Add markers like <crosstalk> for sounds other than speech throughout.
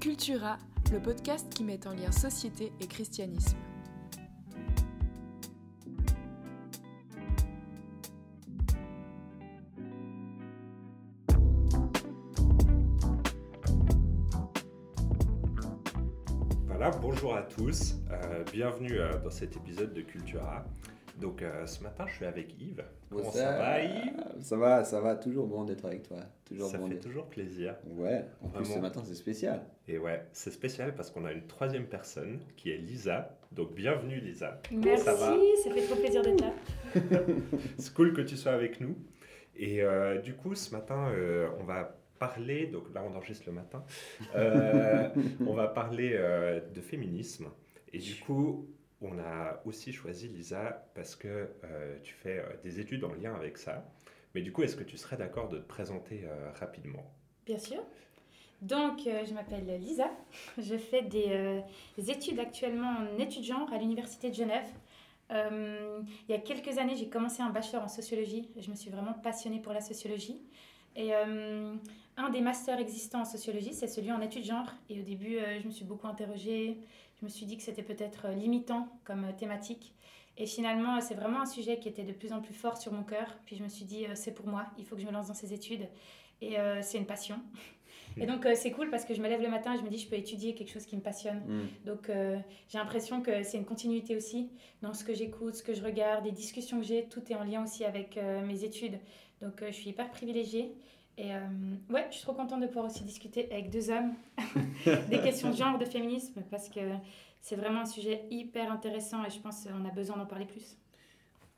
Cultura, le podcast qui met en lien société et christianisme. Voilà, bonjour à tous, euh, bienvenue euh, dans cet épisode de Cultura. Donc euh, ce matin, je suis avec Yves. Comment ça, va, Yves? Ça va, ça va. Toujours bon d'être avec toi. Toujours Ça bon fait toujours plaisir. Ouais. En plus, ce matin, c'est spécial. Et ouais, c'est spécial parce qu'on a une troisième personne qui est Lisa. Donc bienvenue Lisa. Merci, Ça fait trop plaisir d'être là. <laughs> C'est cool que tu sois avec nous. Et euh, du coup, ce matin, euh, on va parler, donc là on enregistre le matin, Euh, <laughs> on va parler euh, de féminisme. Et du coup, on a aussi choisi Lisa parce que euh, tu fais euh, des études en lien avec ça. Mais du coup, est-ce que tu serais d'accord de te présenter euh, rapidement? Bien sûr. Donc, je m'appelle Lisa. <laughs> Je fais des, des études actuellement en études genre à l'Université de Genève. Il y a quelques années, j'ai commencé un bachelor en sociologie. Je me suis vraiment passionnée pour la sociologie. Et un des masters existants en sociologie, c'est celui en études genre. Et au début, je me suis beaucoup interrogée. Je me suis dit que c'était peut-être euh, limitant comme euh, thématique. Et finalement, euh, c'est vraiment un sujet qui était de plus en plus fort sur mon cœur. Puis je me suis dit, c'est pour moi, il faut que je me lance dans ces études. Et euh, c'est une passion. Et donc, euh, c'est cool parce que je me lève le matin et je me dis, je peux étudier quelque chose qui me passionne. Mm. Donc, euh, j'ai l'impression que c'est une continuité aussi dans ce que j'écoute, ce que je regarde, les discussions que j'ai. Tout est en lien aussi avec mes études. Donc, je suis hyper privilégiée. Et euh, ouais, je suis trop contente de pouvoir aussi discuter avec deux hommes <laughs> des questions de genre, de féminisme, parce que c'est vraiment un sujet hyper intéressant et je pense qu'on a besoin d'en parler plus.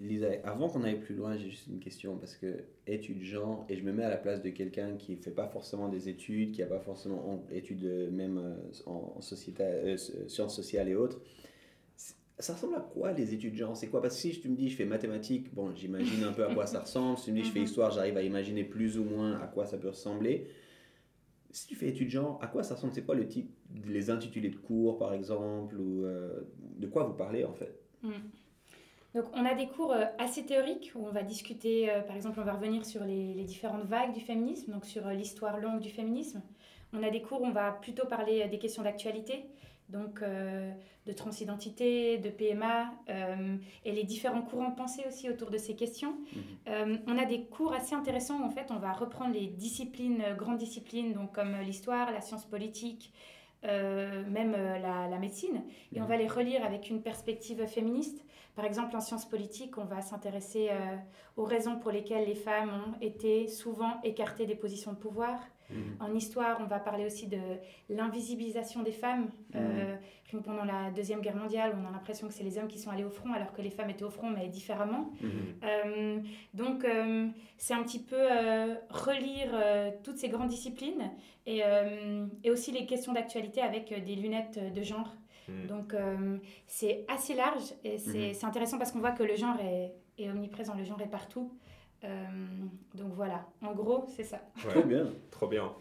Lisa, avant qu'on aille plus loin, j'ai juste une question parce que études genre, et je me mets à la place de quelqu'un qui fait pas forcément des études, qui a pas forcément en- études euh, même euh, en, société, sciences sociales et autres. Ça ressemble à quoi les études genre C'est quoi? Parce que si tu me dis je fais mathématiques, bon, j'imagine un peu à quoi ça <laughs> ressemble. Si tu me dis je fais Mhm. histoire, j'arrive à imaginer plus ou moins à quoi ça peut ressembler. Si tu fais études genre, à quoi ça ressemble? C'est quoi le type, les intitulés de cours par exemple ou euh, de quoi vous parlez en fait? Donc, on a des cours euh, assez théoriques où on va discuter, euh, par exemple, on va revenir sur les, les différentes vagues du féminisme, donc sur euh, l'histoire longue du féminisme. On a des cours où on va plutôt parler des questions d'actualité, donc euh, de transidentité, de PMA, euh, et les différents courants de pensée aussi autour de ces questions. Euh, on a des cours assez intéressants où en fait on va reprendre les disciplines, grandes disciplines, donc comme l'histoire, la science politique, même la, la médecine, et on va les relire avec une perspective féministe. Par exemple, en sciences politiques, on va s'intéresser aux raisons pour lesquelles les femmes ont été souvent écartées des positions de pouvoir. En histoire, on va parler aussi de l'invisibilisation des femmes. Euh, rien que pendant la Deuxième Guerre mondiale, on a l'impression que c'est les hommes qui sont allés au front alors que les femmes étaient au front, mais différemment. Euh, donc, euh, c'est un petit peu euh, relire euh, toutes ces grandes disciplines et, euh, et aussi les questions d'actualité avec euh, des lunettes euh, de genre. Mhm. Donc, euh, c'est assez large et c'est Mhm. c'est intéressant parce qu'on voit que le genre est, est omniprésent, le genre est partout. Euh, donc voilà, en gros, c'est ça. Ouais, Très bien. trop bien.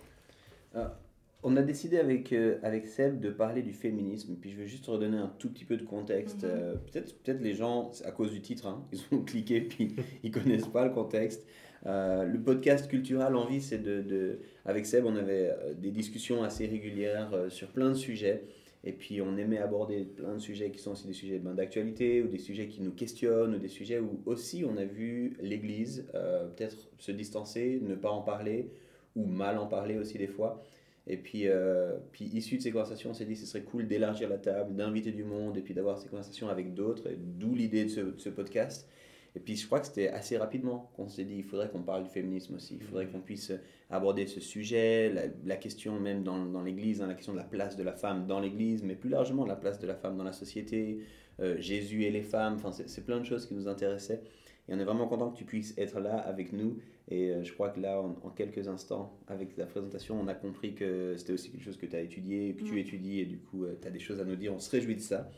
On a décidé avec, euh, avec Seb de parler du féminisme, puis je vais juste redonner un tout petit peu de contexte. Mhm. Euh, peut-être, peut-être les gens, à cause du titre, hein, ils ont <laughs> cliqué puis ils connaissent pas le contexte. Euh, le podcast Cultural Envie, c'est de, de... Avec Seb, on avait des discussions assez régulières euh, sur plein de sujets. Et puis on aimait aborder plein de sujets qui sont aussi des sujets ben, d'actualité ou des sujets qui nous questionnent ou des sujets où aussi on a vu l'Église euh, peut-être se distancer, ne pas en parler ou mal en parler aussi des fois. Et puis, euh, puis issu de ces conversations, on s'est dit ce serait cool d'élargir la table, d'inviter du monde et puis d'avoir ces conversations avec d'autres, d'où l'idée de ce podcast. Et puis je crois que c'était assez rapidement qu'on s'est dit il faudrait qu'on parle du féminisme aussi, il faudrait qu'on puisse aborder ce sujet, la, la question même dans, dans l'Église, hein, la question de la place de la femme dans l'Église, mais plus largement la place de la femme dans la société, euh, Jésus et les femmes, enfin c'est c'est plein de choses qui nous intéressaient. Et on est vraiment content que tu puisses être là avec nous. Et euh, je crois que là, en, en quelques instants, avec la présentation, on a compris que c'était aussi quelque chose que tu as étudié, que tu Mm. étudies, et du coup, tu as des choses à nous dire. On se réjouit de ça.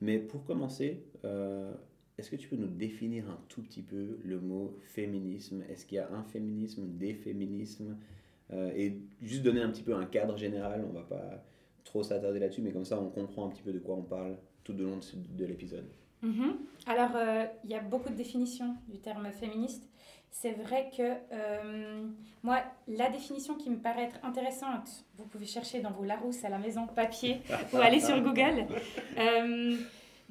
Mais pour commencer, euh, est-ce que tu peux nous définir un tout petit peu le mot féminisme? Est-ce qu'il y a un féminisme, des féminismes? Euh, Et juste donner un petit peu un cadre général, on va pas trop s'attarder là-dessus, mais comme ça, on comprend un petit peu de quoi on parle tout au long de, l'épisode. Mhm. Alors, euh, il y a beaucoup de définitions du terme féministe. c'est vrai que euh, moi, la définition qui me paraît être intéressante, vous pouvez chercher dans vos Larousse à la maison papier <laughs> ou aller sur Google.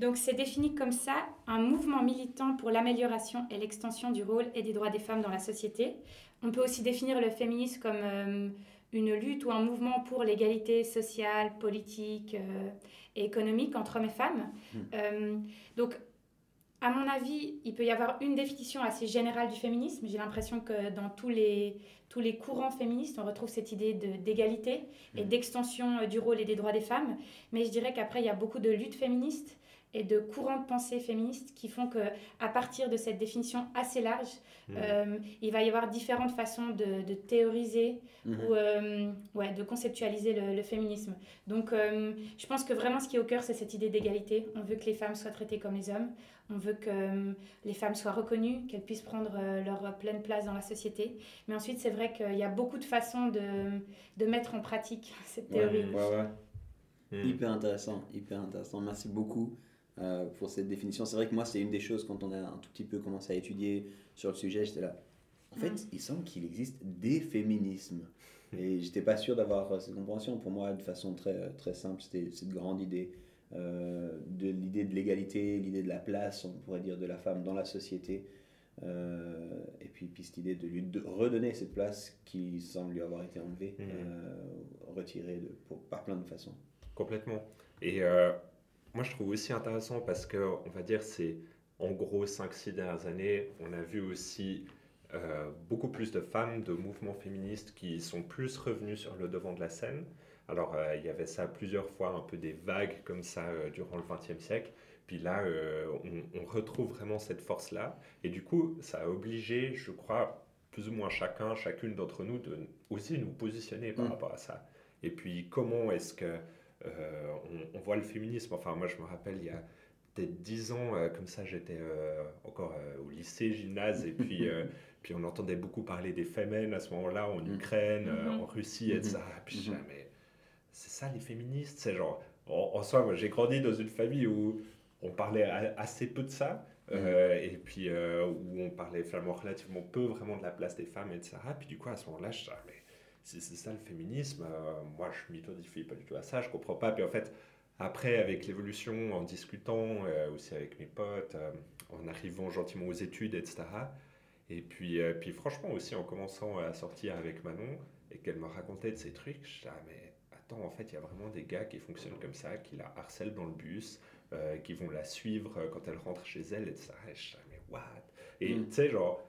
Euh, donc c'est défini comme ça, un mouvement militant pour l'amélioration et l'extension du rôle et des droits des femmes dans la société. On peut aussi définir le féminisme comme euh, une lutte ou un mouvement pour l'égalité sociale, politique et économique entre hommes et femmes. Hmm. donc à mon avis, il peut y avoir une définition assez générale du féminisme. J'ai l'impression que dans tous les, tous les courants féministes, on retrouve cette idée d'égalité et mmh. d'extension euh, du rôle et des droits des femmes. Mais je dirais qu'après, il y a beaucoup de luttes féministes et de courants de pensée féministes qui font que à partir de cette définition assez large, mmh. euh, il va y avoir différentes façons de, de théoriser mmh. ou euh, ouais, de conceptualiser le, le féminisme. Donc je pense que vraiment ce qui est au cœur, c'est cette idée d'égalité. On veut que les femmes soient traitées comme les hommes. On veut que euh, les femmes soient reconnues, qu'elles puissent prendre euh, leur pleine place dans la société. Mais ensuite, c'est vrai qu'il y a beaucoup de façons de, de mettre en pratique <laughs> cette théorie. Ouais, hmm. Hyper intéressant, hyper intéressant. Merci beaucoup euh, pour cette définition. C'est vrai que moi, c'est une des choses quand on a un tout petit peu commencé à étudier sur le sujet, j'étais là. En fait, hmm. il semble qu'il existe des féminismes. Et j'étais pas sûr d'avoir cette compréhension. Pour moi, de façon très, très simple, c'était cette grande idée euh, de l'idée de l'égalité, l'idée de la place, on pourrait dire, de la femme dans la société. Euh, et puis, puis cette idée de lui redonner cette place qui semble lui avoir été enlevée, mmh. euh, retirée de, par plein de façons. Complètement. Et moi, je trouve aussi intéressant parce que, on va dire, c'est en gros 5-6 dernières années, on a vu aussi beaucoup plus de femmes de mouvements féministes qui sont plus revenues sur le devant de la scène. Alors, euh, il y avait ça plusieurs fois, un peu des vagues comme ça euh, durant le XXe siècle. Puis là, euh, on, retrouve vraiment cette force-là. Et du coup, ça a obligé, je crois, plus ou moins chacun, chacune d'entre nous, de aussi nous positionner par mm. rapport à ça. Et puis, comment est-ce que on, voit le féminisme Enfin, moi, je me rappelle, il y a peut-être dix ans, comme ça, j'étais encore au lycée, gymnase, et puis... <laughs> puis on entendait beaucoup parler des femmes à ce moment-là en mm. Ukraine, mm-hmm. en Russie, etc. Mm-hmm. Puis jamais c'est ça les féministes. C'est genre, en, soi, moi j'ai grandi dans une famille où on parlait assez peu de ça. Mm. Euh, et puis euh, où on parlait finalement relativement peu vraiment de la place des femmes, etc. Puis du coup, à ce moment-là, je disais, ah, mais c'est ça le féminisme, euh, moi je m'identifie pas du tout à ça, je comprends pas. Puis en fait, après, avec l'évolution, en discutant aussi avec mes potes, en arrivant gentiment aux études, etc. Et puis, puis franchement aussi en commençant à sortir avec Manon et qu'elle me racontait de ces trucs, je ah, mais en fait, il y a vraiment des gars qui fonctionnent comme ça, qui la harcèlent dans le bus, euh, qui vont la suivre euh, quand elle rentre chez elle, et ça. Et je mais what? Et mm. tu sais, genre,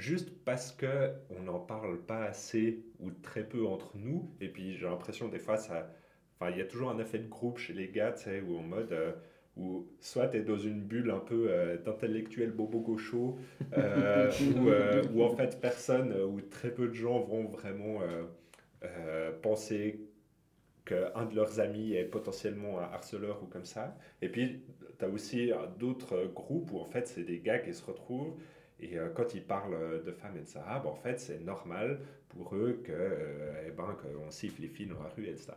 juste parce que on n'en parle pas assez ou très peu entre nous, et puis j'ai l'impression des fois, ça. Enfin, il y a toujours un effet de groupe chez les gars, tu sais, où en mode. Euh, où soit tu es dans une bulle un peu d'intellectuel bobo gaucho, où, où, en fait personne ou très peu de gens vont vraiment penser qu'un de leurs amis est potentiellement un harceleur ou comme ça. Et puis, tu as aussi d'autres groupes où en fait, c'est des gars qui se retrouvent et euh, quand ils parlent de femmes, etc., ben, en fait, c'est normal pour eux que, euh, eh ben, qu'on siffle les filles dans la rue, etc.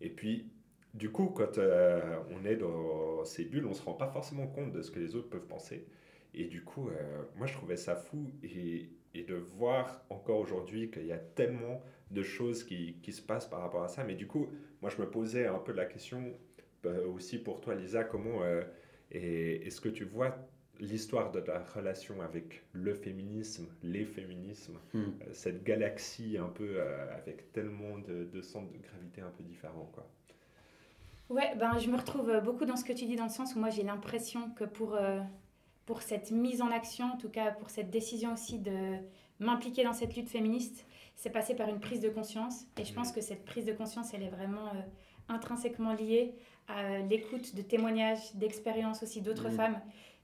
Et puis, du coup, quand euh, on est dans ces bulles, on ne se rend pas forcément compte de ce que les autres peuvent penser. Et du coup, moi, je trouvais ça fou. Et, et de voir encore aujourd'hui qu'il y a tellement de choses qui, qui, se passent par rapport à ça. Mais du coup, moi, je me posais un peu la question euh, aussi pour toi, Lisa, comment euh, est-ce que tu vois l'histoire de ta relation avec le féminisme, les féminismes, hmm. euh, cette galaxie un peu avec tellement de, de, centres de gravité un peu différents, quoi. Ouais, ben, je me retrouve beaucoup dans ce que tu dis, dans le sens où moi j'ai l'impression que pour, pour cette mise en action, en tout cas pour cette décision aussi de m'impliquer dans cette lutte féministe, c'est passé par une prise de conscience. Et je pense que cette prise de conscience, elle est vraiment euh, intrinsèquement liée à l'écoute de témoignages, d'expériences aussi d'autres mm. femmes.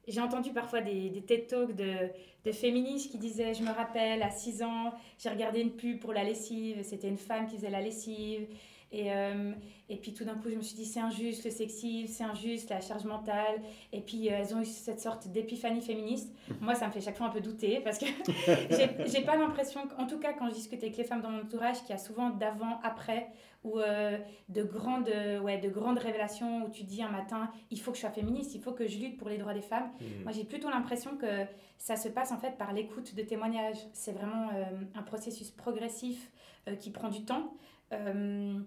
J'ai entendu parfois des, des TED Talks de, de, féministes qui disaient Je me rappelle, à 6 ans, j'ai regardé une pub pour la lessive, c'était une femme qui faisait la lessive. Et, euh, et puis tout d'un coup, je me suis dit, c'est injuste le sexisme, c'est injuste la charge mentale. Et puis elles ont eu cette sorte d'épiphanie féministe. <laughs> Moi, ça me fait chaque fois un peu douter parce que <laughs> j'ai pas l'impression, en tout cas quand je discute avec les femmes dans mon entourage, qu'il y a souvent d'avant, après, ou de, grandes, ouais, de grandes révélations où tu dis un matin, il faut que je sois féministe, il faut que je lutte pour les droits des femmes. Mmh. Moi, j'ai plutôt l'impression que ça se passe en fait par l'écoute de témoignages. C'est vraiment un processus progressif qui prend du temps. Euh,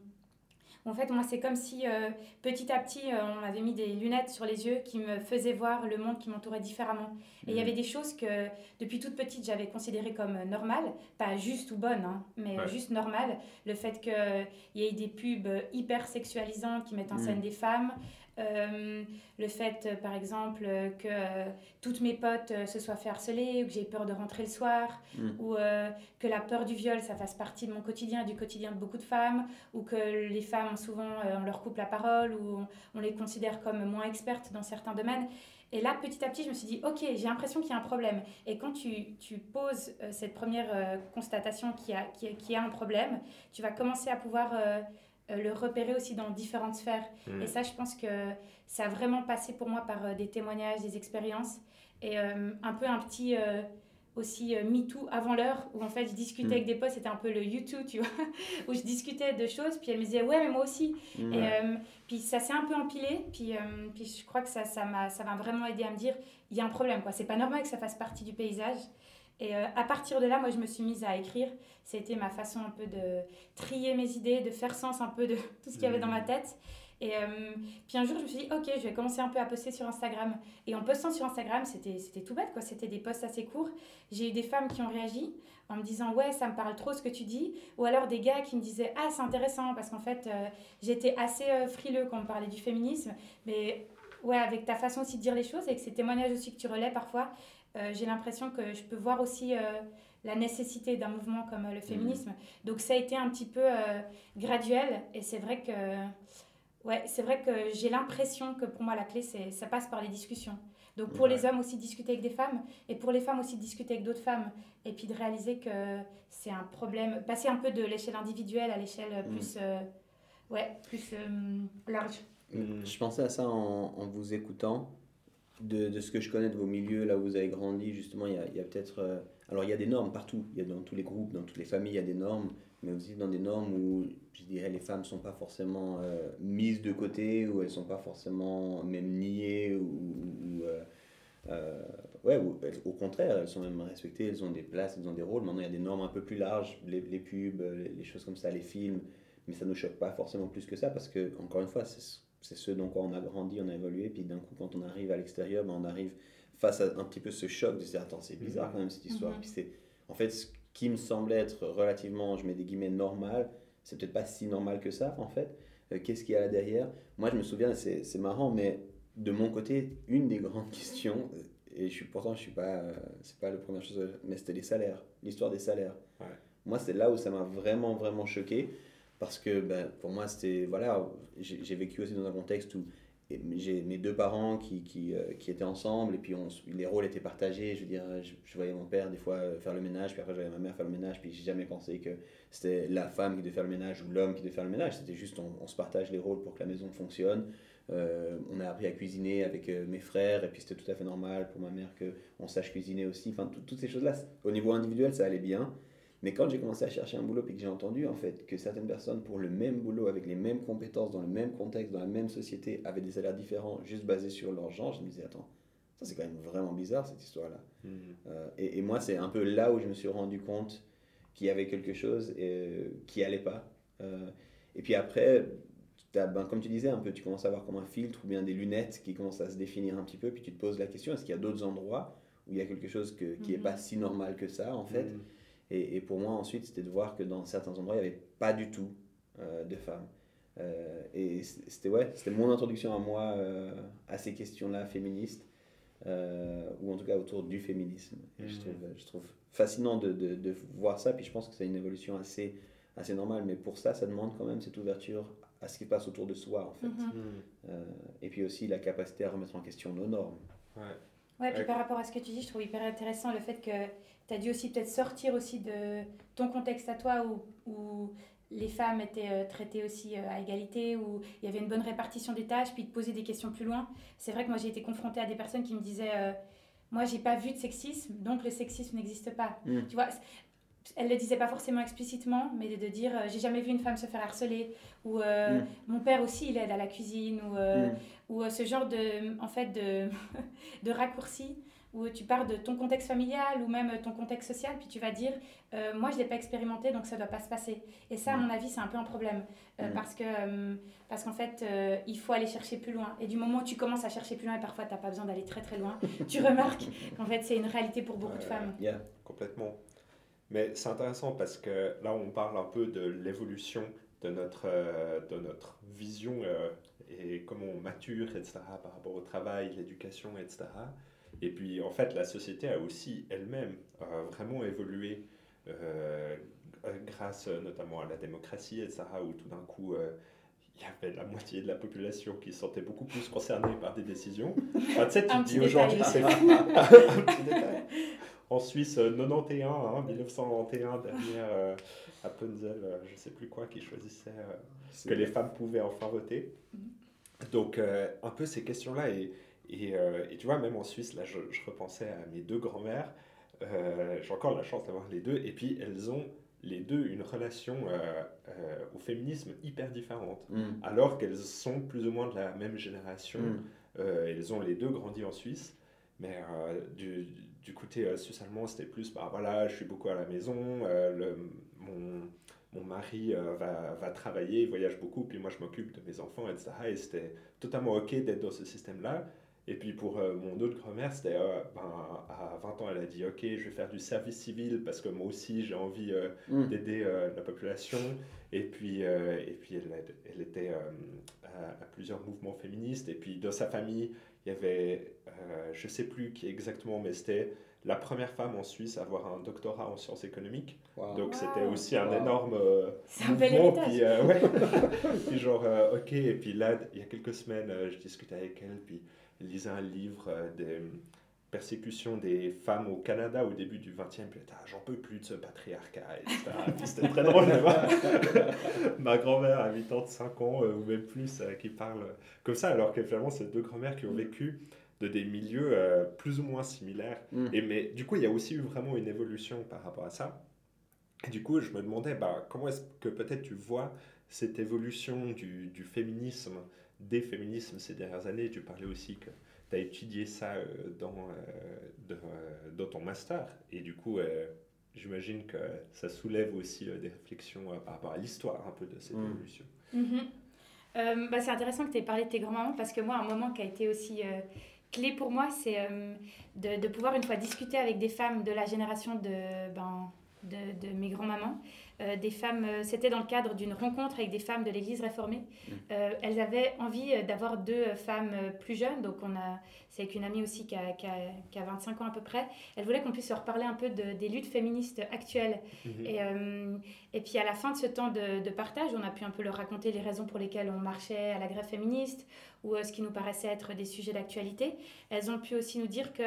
en fait, moi, c'est comme si euh, petit à petit, euh, on m'avait mis des lunettes sur les yeux qui me faisaient voir le monde qui m'entourait différemment. Et il y mhm. avait des choses que, depuis toute petite, j'avais considérées comme normales, pas juste ou bonnes, hein, mais juste normales. Le fait qu'il y ait des pubs hyper sexualisantes qui mettent en scène mhm. des femmes, euh, le fait, euh, par exemple, que euh, toutes mes potes se soient fait harceler, ou que j'ai peur de rentrer le soir, mm. ou que la peur du viol, ça fasse partie de mon quotidien, du quotidien de beaucoup de femmes, ou que les femmes, souvent, on leur coupe la parole, ou on, les considère comme moins expertes dans certains domaines. Et là, petit à petit, je me suis dit, ok, j'ai l'impression qu'il y a un problème. Et quand tu, tu poses cette première constatation qu'il y, a, qui a un problème, tu vas commencer à pouvoir euh, le repérer aussi dans différentes sphères. Mm. Et ça, je pense que ça a vraiment passé pour moi par euh, des témoignages, des expériences et euh, un peu un petit aussi MeToo avant l'heure, où en fait je discutais mm. avec des potes, c'était un peu le YouTube, tu vois, <laughs> où je discutais de choses, puis elles me disaient ouais, mais moi aussi. Mm. Et puis ça s'est un peu empilé, puis, puis je crois que ça m'a ça m'a vraiment aidé à me dire il y a un problème, quoi. C'est pas normal que ça fasse partie du paysage. Et euh, à partir de là, moi, je me suis mise à écrire. C'était ma façon un peu de trier mes idées, de faire sens un peu de <laughs> tout ce qu'il y avait dans ma mmh. tête. Et euh, puis un jour, je me suis dit, ok, je vais commencer un peu à poster sur Instagram. Et en postant sur Instagram, c'était tout bête, quoi. C'était des posts assez courts. J'ai eu des femmes qui ont réagi en me disant, ouais, ça me parle trop ce que tu dis. Ou alors des gars qui me disaient, ah, c'est intéressant, parce qu'en fait, euh, j'étais assez frileux quand on parlait du féminisme. Mais ouais, avec ta façon aussi de dire les choses, avec ces témoignages aussi que tu relais parfois, j'ai l'impression que je peux voir aussi euh, la nécessité d'un mouvement comme euh, le féminisme. Mmh. Donc ça a été un petit peu graduel et c'est vrai que ouais, c'est vrai que j'ai l'impression que pour moi la clé c'est ça passe par les discussions. Donc pour les hommes aussi discuter avec des femmes et pour les femmes aussi discuter avec d'autres femmes et puis de réaliser que c'est un problème passer un peu de l'échelle individuelle à l'échelle mmh. plus ouais, plus large. Mmh. Je pensais à ça en, en vous écoutant de, ce que je connais de vos milieux, là où vous avez grandi, justement, il y a, peut-être... Euh, alors, il y a des normes partout. Il y a dans tous les groupes, dans toutes les familles, il y a des normes. Mais aussi dans des normes où, je dirais, les femmes ne sont pas forcément euh, mises de côté, ou elles ne sont pas forcément même niées, ou... Euh, ouais, ou, au contraire, elles sont même respectées, elles ont des places, elles ont des rôles. Maintenant, il y a des normes un peu plus larges, les, pubs, les, les, choses comme ça, les films. Mais ça ne nous choque pas forcément plus que ça, parce que, encore une fois, c'est c'est ce dont quoi on a grandi, on a évolué, puis d'un coup, quand on arrive à l'extérieur, ben, on arrive face à un petit peu ce choc de se dire Attends, c'est bizarre mhm. quand même cette histoire. Mhm. Puis c'est, en fait, ce qui me semblait être relativement, je mets des guillemets, normal, c'est peut-être pas si normal que ça, en fait. Euh, qu'est-ce qu'il y a là derrière? Moi, je me souviens, c'est, c'est marrant, mais de mon côté, une des grandes <laughs> questions, et je suis, pourtant, je suis pas, euh, c'est pas la première chose, mais c'était les salaires, l'histoire des salaires. Moi, c'est là où ça m'a vraiment, vraiment choqué parce que ben, pour moi, c'était. Voilà, j'ai vécu aussi dans un contexte où j'ai mes deux parents qui, qui, euh, qui, étaient ensemble et puis on, les rôles étaient partagés. Je veux dire, je, voyais mon père des fois euh, faire le ménage, puis après je voyais ma mère faire le ménage, puis j'ai jamais pensé que c'était la femme qui devait faire le ménage ou l'homme qui devait faire le ménage. C'était juste, on, se partage les rôles pour que la maison fonctionne. Euh, on a appris à cuisiner avec mes frères et puis c'était tout à fait normal pour ma mère qu'on sache cuisiner aussi. Enfin, toutes ces choses-là, au niveau individuel, ça allait bien. Mais quand j'ai commencé à chercher un boulot et que j'ai entendu en fait que certaines personnes pour le même boulot, avec les mêmes compétences, dans le même contexte, dans la même société, avaient des salaires différents juste basés sur leur genre, je me disais attends, ça c'est quand même vraiment bizarre cette histoire-là. Mmh. Euh, et, et, moi c'est un peu là où je me suis rendu compte qu'il y avait quelque chose et, qui allait pas. Euh, et puis après, ben, comme tu disais un peu, tu commences à voir comme un filtre ou bien des lunettes qui commencent à se définir un petit peu, puis tu te poses la question est-ce qu'il y a d'autres endroits où il y a quelque chose que, qui n'est mmh. pas si normal que ça en fait? Mmh. Et, pour moi, ensuite, c'était de voir que dans certains endroits, il n'y avait pas du tout euh, de femmes. Euh, et c'était ouais, c'était mon introduction à moi euh, à ces questions-là féministes, ou en tout cas autour du féminisme. Et je, mmh. trouve, je trouve fascinant de, de, de, voir ça, puis je pense que c'est une évolution assez, assez normale, mais pour ça, ça demande quand même cette ouverture à ce qui passe autour de soi, en fait. Mmh. et puis aussi la capacité à remettre en question nos normes. Ouais. Ouais, puis par rapport à ce que tu dis, je trouve hyper intéressant le fait que tu as dû aussi peut-être sortir aussi de ton contexte à toi où, où les femmes étaient traitées aussi à égalité, où il y avait une bonne répartition des tâches, puis de poser des questions plus loin. C'est vrai que moi j'ai été confrontée à des personnes qui me disaient moi j'ai pas vu de sexisme, donc le sexisme n'existe pas. Mm. Tu vois, elle le disait pas forcément explicitement, mais de, dire j'ai jamais vu une femme se faire harceler, ou mm. mon père aussi il aide à la cuisine, ou, mm. ou ce genre de, en fait, de, <laughs> de raccourcis où tu pars de ton contexte familial ou même ton contexte social, puis tu vas dire, euh, moi je l'ai pas expérimenté, donc ça ne doit pas se passer. Et ça, à mon avis, c'est un peu un problème, euh, parce que euh, parce qu'en fait, il faut aller chercher plus loin. Et du moment où tu commences à chercher plus loin, et parfois tu n'as pas besoin d'aller très très loin, <laughs> tu remarques qu'en fait c'est une réalité pour beaucoup de femmes. Yeah. Complètement. Mais c'est intéressant parce que là, on parle un peu de l'évolution de notre, de notre vision et comment on mature, etc., par rapport au travail, l'éducation, etc. Et puis, en fait, la société a aussi elle-même vraiment évolué euh, grâce notamment à la démocratie, etc., où tout d'un coup, euh, il y avait la moitié de la population qui se sentait beaucoup plus concernée par des décisions. <laughs> Enfin, tu sais, tu dis aujourd'hui, c'est <laughs> fou. <laughs> en Suisse, 91, hein, 1991, derrière euh, Appenzell, je ne sais plus quoi, qui choisissait que les femmes pouvaient enfin voter. Mm-hmm. Donc, un peu ces questions-là. Et, euh, et, tu vois, même en Suisse, là, je, repensais à mes deux grands-mères. Euh, j'ai encore la chance d'avoir les deux. Et puis, elles ont les deux une relation euh, au féminisme hyper différente. Mm. Alors qu'elles sont plus ou moins de la même génération. Mm. elles ont les deux grandi en Suisse. Mais du, du, côté suisse-allemand, c'était plus, bah voilà, je suis beaucoup à la maison. Le, mon, mon mari va, va, travailler, il voyage beaucoup, puis moi je m'occupe de mes enfants, etc. Et c'était totalement OK d'être dans ce système-là. Et puis pour euh, mon autre grand-mère, c'était euh, ben, à 20 ans, elle a dit Ok, je vais faire du service civil parce que moi aussi j'ai envie euh, mm. d'aider la population. Et puis, et puis elle, elle était à, plusieurs mouvements féministes. Et puis dans sa famille, il y avait, je sais plus qui exactement, mais c'était la première femme en Suisse à avoir un doctorat en sciences économiques. Donc c'était aussi un énorme un mouvement. Puis, ouais. <laughs> puis genre, ok, et puis là, il y a quelques semaines, je discutais avec elle, puis lisait un livre euh, des persécutions des femmes au Canada au début du 20e, puis ah, j'en peux plus de ce patriarcat, C'était très drôle de voir <laughs> ma grand-mère à 85 ans, euh, ou même plus, euh, qui parle comme ça, alors que finalement, c'est deux grand-mères qui ont vécu de des milieux plus ou moins similaires. Mm. Et, mais du coup, il y a aussi eu vraiment une évolution par rapport à ça. Et du coup, je me demandais, bah, comment est-ce que peut-être tu vois cette évolution du, du féminisme des féminismes ces dernières années? Tu parlais aussi que tu as étudié ça euh, dans, euh, euh, dans ton master. Et du coup, j'imagine que ça soulève aussi des réflexions par rapport à l'histoire un peu de cette mm. évolution. Mm-hmm. bah, c'est intéressant que tu aies parlé de tes grands-mamans parce que moi, un moment qui a été aussi clé pour moi, c'est de, de, pouvoir une fois discuter avec des femmes de la génération de, ben, de, de mes grands-mamans euh, des femmes, euh, c'était dans le cadre d'une rencontre avec des femmes de l'Église réformée. Mmh. Euh, elles avaient envie d'avoir deux femmes plus jeunes, donc on a, c'est avec une amie aussi qui a, qui, a, qui a 25 ans à peu près. Elles voulaient qu'on puisse leur parler un peu de, des luttes féministes actuelles. Mmh. Et, et puis à la fin de ce temps de, de, partage, on a pu un peu leur raconter les raisons pour lesquelles on marchait à la grève féministe ou ce qui nous paraissait être des sujets d'actualité. Elles ont pu aussi nous dire que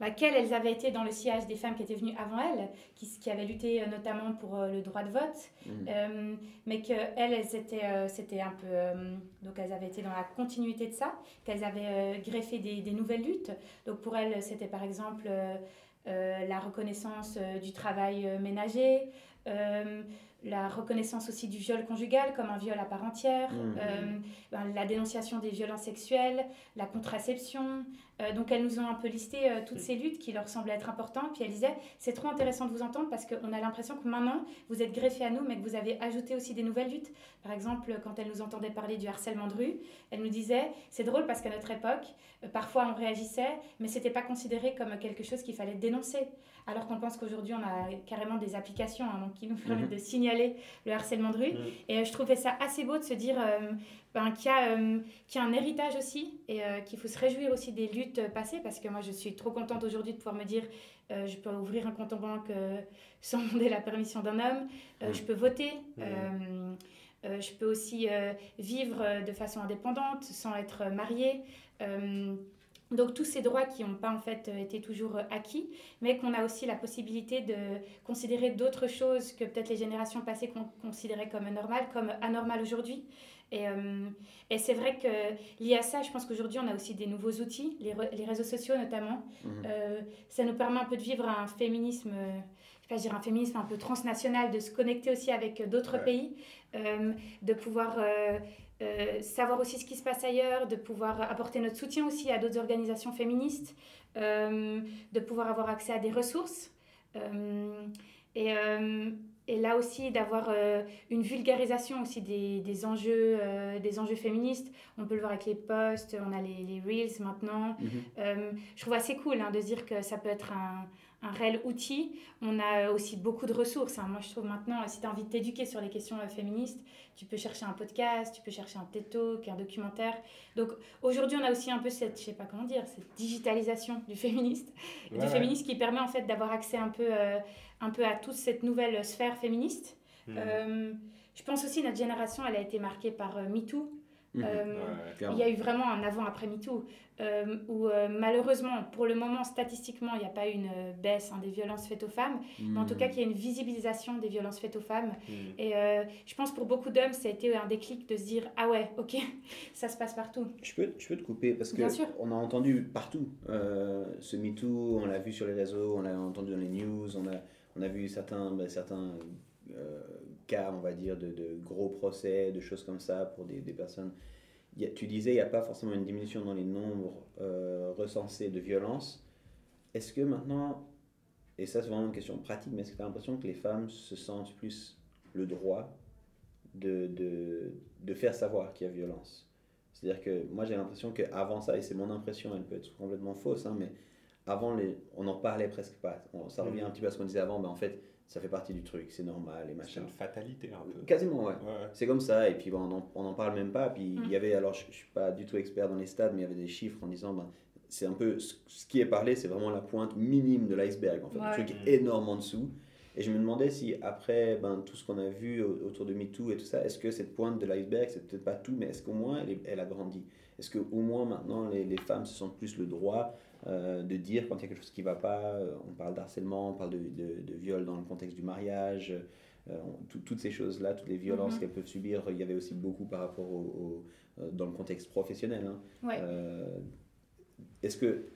bah, quelles elles avaient été dans le sillage des femmes qui étaient venues avant elles, qui, qui avaient lutté euh, notamment pour euh, le droit de vote, mmh. euh, mais qu'elles, elles étaient, c'était un peu, donc elles avaient été dans la continuité de ça, qu'elles avaient greffé des, des, nouvelles luttes. Donc pour elles, c'était par exemple la reconnaissance du travail ménager, la reconnaissance aussi du viol conjugal comme un viol à part entière, mmh. ben, la dénonciation des violences sexuelles, la contraception, euh, donc elles nous ont un peu listé euh, toutes ces luttes qui leur semblaient être importantes. Puis elles disaient, c'est trop intéressant de vous entendre parce qu'on a l'impression que maintenant, vous êtes greffé à nous, mais que vous avez ajouté aussi des nouvelles luttes. Par exemple, quand elles nous entendaient parler du harcèlement de rue, elles nous disaient, c'est drôle parce qu'à notre époque, euh, parfois on réagissait, mais c'était pas considéré comme quelque chose qu'il fallait dénoncer. Alors qu'on pense qu'aujourd'hui, on a carrément des applications hein, donc, qui nous permettent mhm. de signaler le harcèlement de rue. Mhm. Et je trouvais ça assez beau de se dire ben, qu'il y, y, a un héritage aussi et qu'il faut se réjouir aussi des luttes passé parce que moi je suis trop contente aujourd'hui de pouvoir me dire euh, je peux ouvrir un compte en banque euh, <laughs> sans demander la permission d'un homme, euh, je peux voter, je peux aussi vivre de façon indépendante sans être mariée. Donc tous ces droits qui n'ont pas en fait été toujours acquis, mais qu'on a aussi la possibilité de considérer d'autres choses que peut-être les générations passées considéraient comme normales, comme anormales aujourd'hui. Et, euh, et c'est vrai que lié à ça, je pense qu'aujourd'hui, on a aussi des nouveaux outils, les, les réseaux sociaux notamment. Mhm. Euh, ça nous permet un peu de vivre un féminisme, euh, je vais pas dire un féminisme un peu transnational, de se connecter aussi avec d'autres pays, de pouvoir savoir aussi ce qui se passe ailleurs, de pouvoir apporter notre soutien aussi à d'autres organisations féministes, de pouvoir avoir accès à des ressources. et et là aussi d'avoir euh, une vulgarisation aussi des, des enjeux, euh, des enjeux féministes. On peut le voir avec les posts, on a les, les reels maintenant. Mhm. Euh, je trouve assez cool hein, de dire que ça peut être un, un, réel outil. On a aussi beaucoup de ressources. Hein. Moi, je trouve maintenant, si tu as envie de t'éduquer sur les questions féministes, tu peux chercher un podcast, tu peux chercher un TED Talk, un documentaire. Donc aujourd'hui, on a aussi un peu cette, je sais pas comment dire, cette digitalisation du <laughs> féministe, du féministe qui permet en fait d'avoir accès un peu un peu à toute cette nouvelle sphère féministe. Hmm. Euh, je pense aussi notre génération, elle a été marquée par euh, MeToo. Hmm. Euh, il y a eu vraiment un avant-après MeToo, où malheureusement, pour le moment, statistiquement, il n'y a pas eu une baisse hein, des violences faites aux femmes, mais en tout cas, hmm. qu'il y a une visibilisation des violences faites aux femmes. Et je pense pour beaucoup d'hommes, ça a été un déclic de se dire Ah ouais, ok, <laughs> ça se passe partout. Je peux, je peux te couper parce que on a entendu partout ce MeToo, on l'a vu sur les réseaux, on l'a entendu dans les news, on a on a vu certains, ben, certains euh, cas, on va dire, de, de, gros procès, de choses comme ça pour des, des personnes. tu disais, il n'y a pas forcément une diminution dans les nombres euh, recensés de violences. Est-ce que maintenant, et ça c'est vraiment une question pratique, mais est-ce que tu as l'impression que les femmes se sentent plus le droit de, de, de faire savoir qu'il y a violence? C'est-à-dire que moi j'ai l'impression qu'avant ça, et c'est mon impression, elle peut être complètement fausse, hein, mais avant, les, on n'en parlait presque pas. ça revient mm. un petit peu à ce qu'on disait avant, mais en fait, ça fait partie du truc, c'est normal et machin. C'est une fatalité un peu. Quasiment, ouais. C'est comme ça, et puis bon, on n'en parle même pas. Puis il y mm. avait, alors je ne suis pas du tout expert dans les stades, mais il y avait des chiffres en disant, ben, c'est un peu, ce, qui est parlé, c'est vraiment la pointe minime de l'iceberg, en fait, un truc énorme en dessous. Et je me demandais si après ben, tout ce qu'on a vu autour de MeToo et tout ça, est-ce que cette pointe de l'iceberg, c'est peut-être pas tout, mais est-ce qu'au moins elle, elle, a grandi? Est-ce qu'au moins maintenant les, les, femmes se sentent plus le droit euh, de dire quand il y a quelque chose qui ne va pas. Euh, on parle d'harcèlement, on parle de, de, viol dans le contexte du mariage, euh, toutes ces choses-là, toutes les violences mhm. qu'elles peuvent subir. Il y avait aussi beaucoup par rapport au, dans le contexte professionnel. Hein. est-ce que,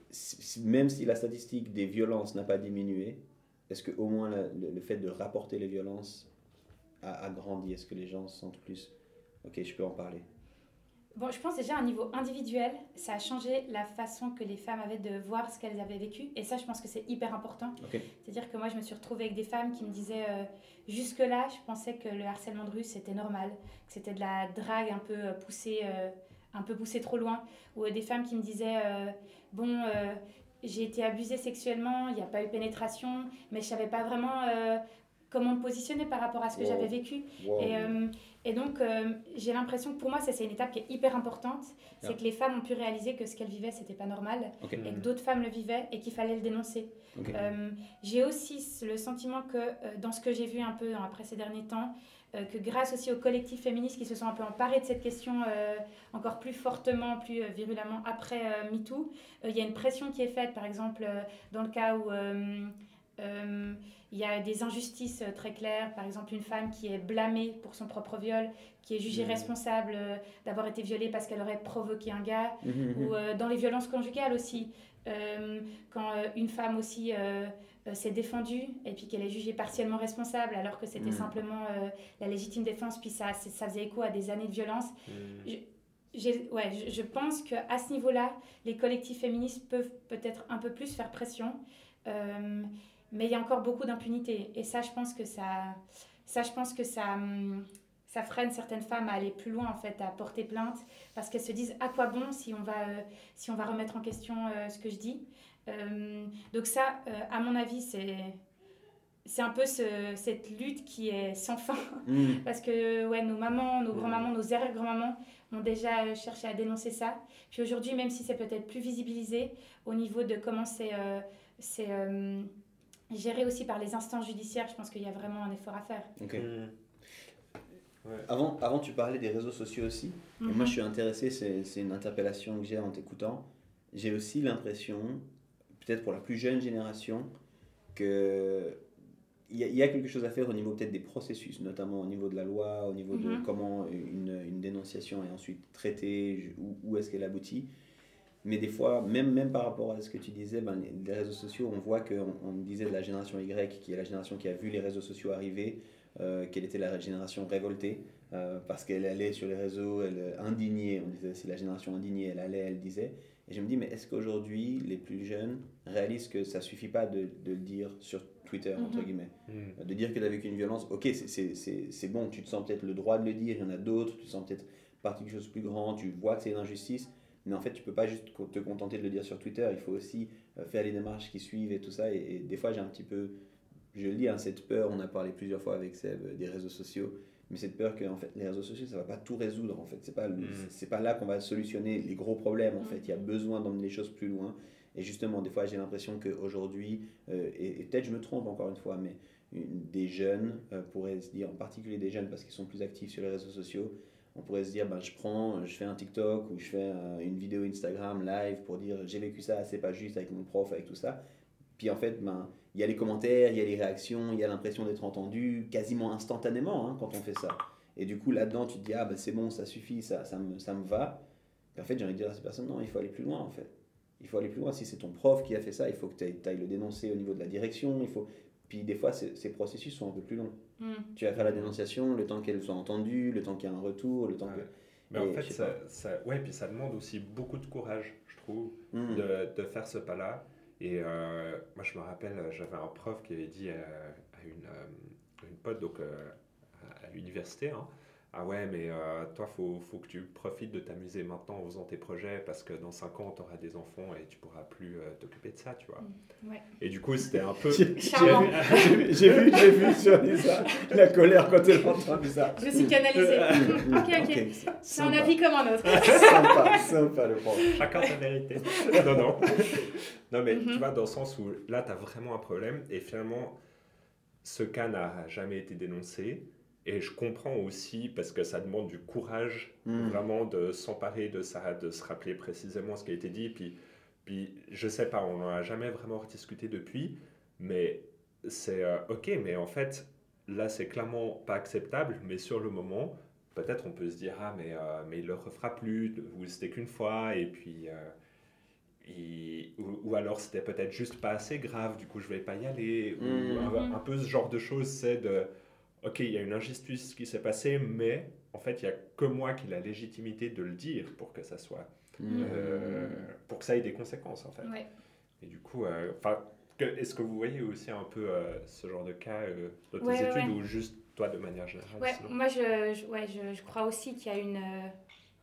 même si la statistique des violences n'a pas diminué, est-ce que au moins le, fait de rapporter les violences a, a grandi? Est-ce que les gens se sentent plus? Ok, je peux en parler. Bon, je pense déjà à un niveau individuel, ça a changé la façon que les femmes avaient de voir ce qu'elles avaient vécu. Et ça, je pense que c'est hyper important. C'est-à-dire que moi, je me suis retrouvée avec des femmes qui me disaient euh, jusque-là, je pensais que le harcèlement de rue, c'était normal, que c'était de la drague un peu euh, poussée, euh, un peu poussée trop loin. Ou des femmes qui me disaient bon, j'ai été abusée sexuellement, il n'y a pas eu pénétration, mais je savais pas vraiment comment me positionner par rapport à ce que j'avais vécu. Et, et, donc, euh, j'ai l'impression que pour moi, ça, c'est une étape qui est hyper importante. C'est que les femmes ont pu réaliser que ce qu'elles vivaient, c'était pas normal. Et que d'autres femmes le vivaient et qu'il fallait le dénoncer. Euh, j'ai aussi le sentiment que dans ce que j'ai vu un peu après ces derniers temps, que grâce aussi aux collectifs féministes qui se sont un peu emparés de cette question encore plus fortement, plus virulemment après MeToo, il y a une pression qui est faite, par exemple, dans le cas où euh, il y a des injustices euh, très claires, par exemple une femme qui est blâmée pour son propre viol, qui est jugée mmh. responsable euh, d'avoir été violée parce qu'elle aurait provoqué un gars, mmh, mmh, ou dans les violences conjugales aussi, quand une femme aussi s'est défendue et puis qu'elle est jugée partiellement responsable alors que c'était simplement la légitime défense, puis ça, ça faisait écho à des années de violence. Je, ouais, je, je pense qu'à ce niveau-là, les collectifs féministes peuvent peut-être un peu plus faire pression. Mais il y a encore beaucoup d'impunité. Et ça, je pense que ça, ça, je pense que ça, hum, ça freine certaines femmes à aller plus loin, en fait, à porter plainte, parce qu'elles se disent à quoi bon si on va, euh, si on va remettre en question euh, ce que je dis? Euh, donc ça, à mon avis, c'est c'est un peu ce, cette lutte qui est sans fin. Mmh. <laughs> Parce que ouais, nos mamans, nos grands-mamans, nos arrière-grands-mamans ont déjà cherché à dénoncer ça. Puis aujourd'hui, même si c'est peut-être plus visibilisé au niveau de comment c'est géré aussi par les instances judiciaires, je pense qu'il y a vraiment un effort à faire. Mmh. Avant, avant, tu parlais des réseaux sociaux aussi. Et moi, mhm. je suis intéressé, c'est une interpellation que j'ai en t'écoutant. j'ai aussi l'impression, peut-être pour la plus jeune génération, que il y, a quelque chose à faire au niveau peut-être des processus, notamment au niveau de la loi, au niveau de Mhm. comment une, une dénonciation est ensuite traitée, où, où est-ce qu'elle aboutit. Mais des fois, même, même par rapport à ce que tu disais, ben, les, réseaux sociaux, on voit qu'on on disait de la génération Y, qui est la génération qui a vu les réseaux sociaux arriver, euh, qu'elle était la génération révoltée, euh, parce qu'elle allait sur les réseaux, elle euh, indignée, on disait c'est la génération indignée, elle allait, elle disait. Et je me dis, mais est-ce qu'aujourd'hui, les plus jeunes réalisent que ça suffit pas de, de le dire sur Twitter, entre Mhm. guillemets? Hmm. de dire que tu as vécu une violence, ok, c'est- c'est- c'est c'est bon, tu te sens peut-être le droit de le dire, il y en a d'autres, tu te sens peut-être partie de quelque chose de plus grand, tu vois que c'est une injustice, mais en fait, tu peux pas juste te contenter de le dire sur Twitter, il faut aussi euh, faire les démarches qui suivent et tout ça, et, et des fois, j'ai un petit peu, je le dis, hein, cette peur, on a parlé plusieurs fois avec Seb euh, des réseaux sociaux, mais cette peur que en fait, les réseaux sociaux, ça va pas tout résoudre, en fait, c'est pas, Mm. c'est- pas là qu'on va solutionner les gros problèmes, en Mm. fait, il y a besoin d'emmener les choses plus loin, et justement, des fois, j'ai l'impression qu'aujourd'hui, euh, et, et peut-être je me trompe encore une fois, mais une- des jeunes euh, pourraient se dire, en particulier des jeunes parce qu'ils sont plus actifs sur les réseaux sociaux, on pourrait se dire, ben, je prends, je fais un TikTok ou je fais euh, une vidéo Instagram live pour dire j'ai vécu ça, c'est pas juste avec mon prof, avec tout ça. Puis en fait, ben, il y a les commentaires, il y a les réactions, il y a l'impression d'être entendu quasiment instantanément hein, quand on fait ça. Et du coup, là-dedans, tu te dis, ah ben, c'est bon, ça suffit, ça, ça, me, ça me va. En fait, j'ai envie de dire à ces personnes, non, il faut aller plus loin en fait. Il faut aller plus loin. Si c'est ton prof qui a fait ça, il faut que tu ailles le dénoncer au niveau de la direction. Il faut... Puis des fois, ces ces processus sont un peu plus longs. Mm. Tu vas faire la dénonciation, le temps qu'elle soit entendue, le temps qu'il y ait un retour, le temps Ouais. que... Mais en Et fait, ça, ça- ouais, puis ça demande aussi beaucoup de courage, je trouve, Hmm. de, de faire ce pas-là. Et euh, moi, je me rappelle, j'avais un prof qui avait dit à, à une, euh, une pote donc, euh, à, à l'université hein, Ah ouais, mais euh, toi, il faut, faut que tu profites de t'amuser maintenant en faisant tes projets parce que dans 5 ans, tu auras des enfants et tu pourras plus euh, t'occuper de ça, tu vois. Ouais. Et du coup, c'était un peu. J'ai vu, <laughs> j'ai vu, j'ai vu, j'ai vu sur Lisa la colère quand elle entend ça. Je suis canalisée. ok, ok. C'est un avis comme un autre. Sympa, sympa le prof. Chacun sa vérité. <laughs> non, non. Non, mais tu Mhm. vois, dans le sens où là, tu as vraiment un problème et finalement, ce cas n'a jamais été dénoncé. Et je comprends aussi parce que ça demande du courage Hmm. vraiment de s'emparer de ça, de se rappeler précisément ce qui a été dit. Puis, puis je sais pas, on n'en a jamais vraiment rediscuté depuis, mais c'est euh, ok, mais en fait, là, c'est clairement pas acceptable, mais sur le moment, peut-être on peut se dire, ah, mais, euh, mais il le refera plus, ou c'était qu'une fois, et puis. euh, ou, ou alors c'était peut-être juste pas assez grave, du coup je vais pas y aller. Ou un, un peu ce genre de choses, c'est de, ok, il y a une injustice qui s'est passée, mais en fait il y a que moi qui ai la légitimité de le dire pour que ça soit, Hmm. euh, pour que ça ait des conséquences en fait. Ouais. Et du coup, euh, enfin, est-ce que vous voyez aussi un peu euh, ce genre de cas euh, dans tes Ouais, études ouais. ou juste toi de manière générale Ouais, sinon? moi je, je- ouais, je, je crois aussi qu'il y a une,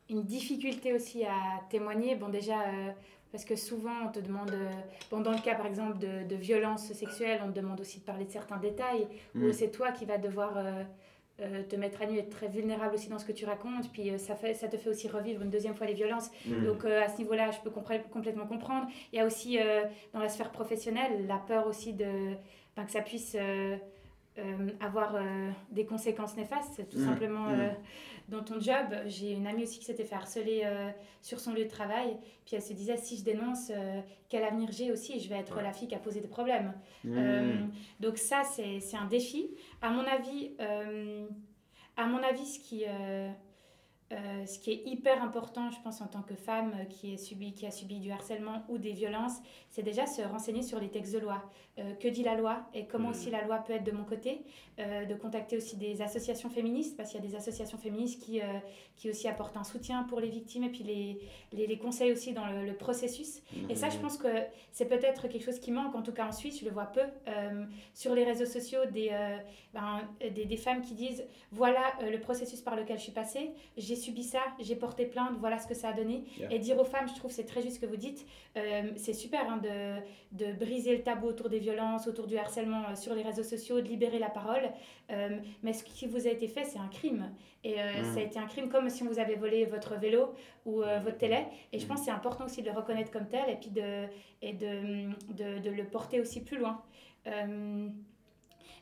une difficulté aussi à témoigner. Bon, déjà, euh, parce que souvent on te demande, euh, bon, dans le cas par exemple de, de violences sexuelles, on te demande aussi de parler de certains détails, Hmm. où c'est toi qui vas devoir euh, euh, te mettre à nu, être très vulnérable aussi dans ce que tu racontes, puis euh, ça, fait, ça te fait aussi revivre une deuxième fois les violences. Donc à ce niveau-là, je peux complètement comprendre. Il y a aussi dans la sphère professionnelle la peur aussi de ben, que ça puisse euh, avoir euh, des conséquences néfastes, tout Mhm. simplement Mhm. euh, dans ton job. J'ai une amie aussi qui s'était fait harceler sur son lieu de travail, puis elle se disait si je dénonce, quel avenir j'ai aussi Je vais être Ouais. la fille qui a posé des problèmes. Euh, donc ça, c'est c'est un défi. À mon avis, à mon avis ce, qui, euh, ce qui est hyper important, je pense, en tant que femme euh, qui, est subi, qui a subi du harcèlement ou des violences, c'est déjà se renseigner sur les textes de loi. Euh, que dit la loi et comment aussi la loi peut être de mon côté. Euh, de contacter aussi des associations féministes, parce qu'il y a des associations féministes qui, euh, qui aussi apportent un soutien pour les victimes et puis les, les, les conseils aussi dans le, le processus. Et ça, je Hmm. pense que c'est peut-être quelque chose qui manque, en tout cas en Suisse, je le vois peu, sur les réseaux sociaux, des, ben, des, des femmes qui disent, voilà le processus par lequel je suis passée, j'ai subi ça, j'ai porté plainte, voilà ce que ça a donné. Yeah. Et dire aux femmes, je trouve c'est très juste ce que vous dites, c'est super hein, de, de briser le tabou autour des violences, autour du harcèlement euh, sur les réseaux sociaux, de libérer la parole. Euh, mais ce qui vous a été fait, c'est un crime. Et euh, Mm. ça a été un crime comme si on vous avait volé votre vélo ou votre télé. Et je Mm. pense que c'est important aussi de le reconnaître comme tel et puis de, et de, de, de le porter aussi plus loin.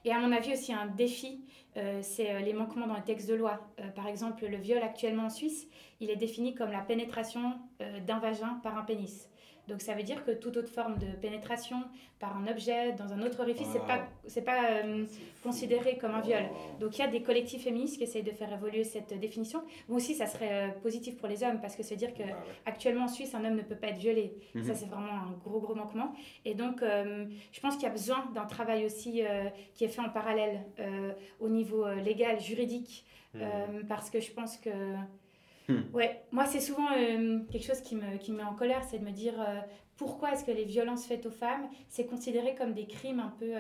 Et à mon avis aussi un défi, euh, c'est les manquements dans les textes de loi. Euh, par exemple, le viol actuellement en Suisse, il est défini comme la pénétration euh, d'un vagin par un pénis. Donc ça veut dire que toute autre forme de pénétration par un objet dans un autre orifice, Wow. pas, c'est pas euh, considéré comme un viol. Donc il y a des collectifs féministes qui essayent de faire évoluer cette définition. Moi aussi, ça serait euh, positif pour les hommes parce que se dire que Bah ouais. actuellement en Suisse, un homme ne peut pas être violé. Mhm. Ça, c'est vraiment un gros, gros manquement. Et donc, euh, je pense qu'il y a besoin d'un travail aussi euh, qui est fait en parallèle au niveau légal, juridique, Mhm. parce que je pense que. Hmm. Ouais, moi, c'est souvent euh, quelque chose qui me, met en colère, c'est de me dire euh, pourquoi est-ce que les violences faites aux femmes, c'est considéré comme des crimes un peu.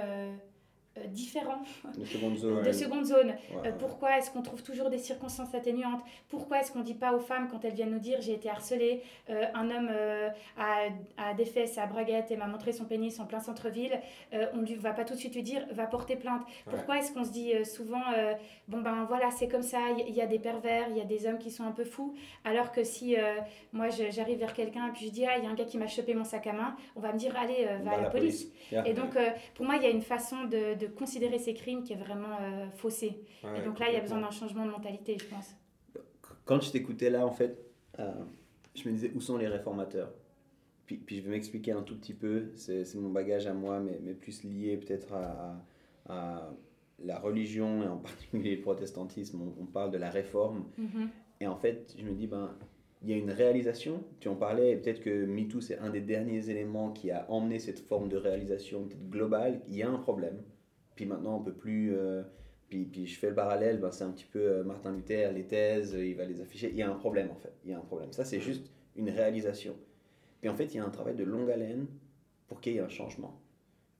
Euh, différents De seconde <laughs> zone. de seconde zone. Ouais, Euh, pourquoi est-ce qu'on trouve toujours des circonstances atténuantes? Pourquoi est-ce qu'on ne dit pas aux femmes quand elles viennent nous dire j'ai été harcelée, euh, un homme euh, a, a des fesses à braguette et m'a montré son pénis en plein centre-ville, euh, on ne va pas tout de suite lui dire va porter plainte. Pourquoi est-ce qu'on se dit souvent bon ben voilà c'est comme ça, il y, a des pervers, il y a des hommes qui sont un peu fous, alors que si moi j'arrive vers quelqu'un et puis je dis ah il y a un gars qui m'a chopé mon sac à main, on va me dire allez va à la, police. Yeah. Et donc, pour moi, il y a une façon de, de considérer ces crimes qui est vraiment euh, faussée. Ouais, et donc là, il y a besoin d'un changement de mentalité, je pense. Quand je t'écoutais là, en fait, euh, je me disais où sont les réformateurs? Puis, puis je vais m'expliquer un tout petit peu, c'est c'est mon bagage à moi, mais, mais plus lié peut-être à, à- à la religion et en <laughs> particulier le protestantisme. On, on parle de la réforme. Et en fait, je me dis, ben, il y a une réalisation, tu en parlais, et peut-être que MeToo, c'est un des derniers éléments qui a emmené cette forme de réalisation peut-être globale. Il y a un problème. Puis maintenant, on peut plus. euh, puis, puis je fais le parallèle, ben, c'est un petit peu euh, Martin Luther, les thèses, euh, il va les afficher. Il y a un problème, en fait. Il y a un problème. Ça, c'est juste une réalisation. Puis en fait, il y a un travail de longue haleine pour qu'il y ait un changement.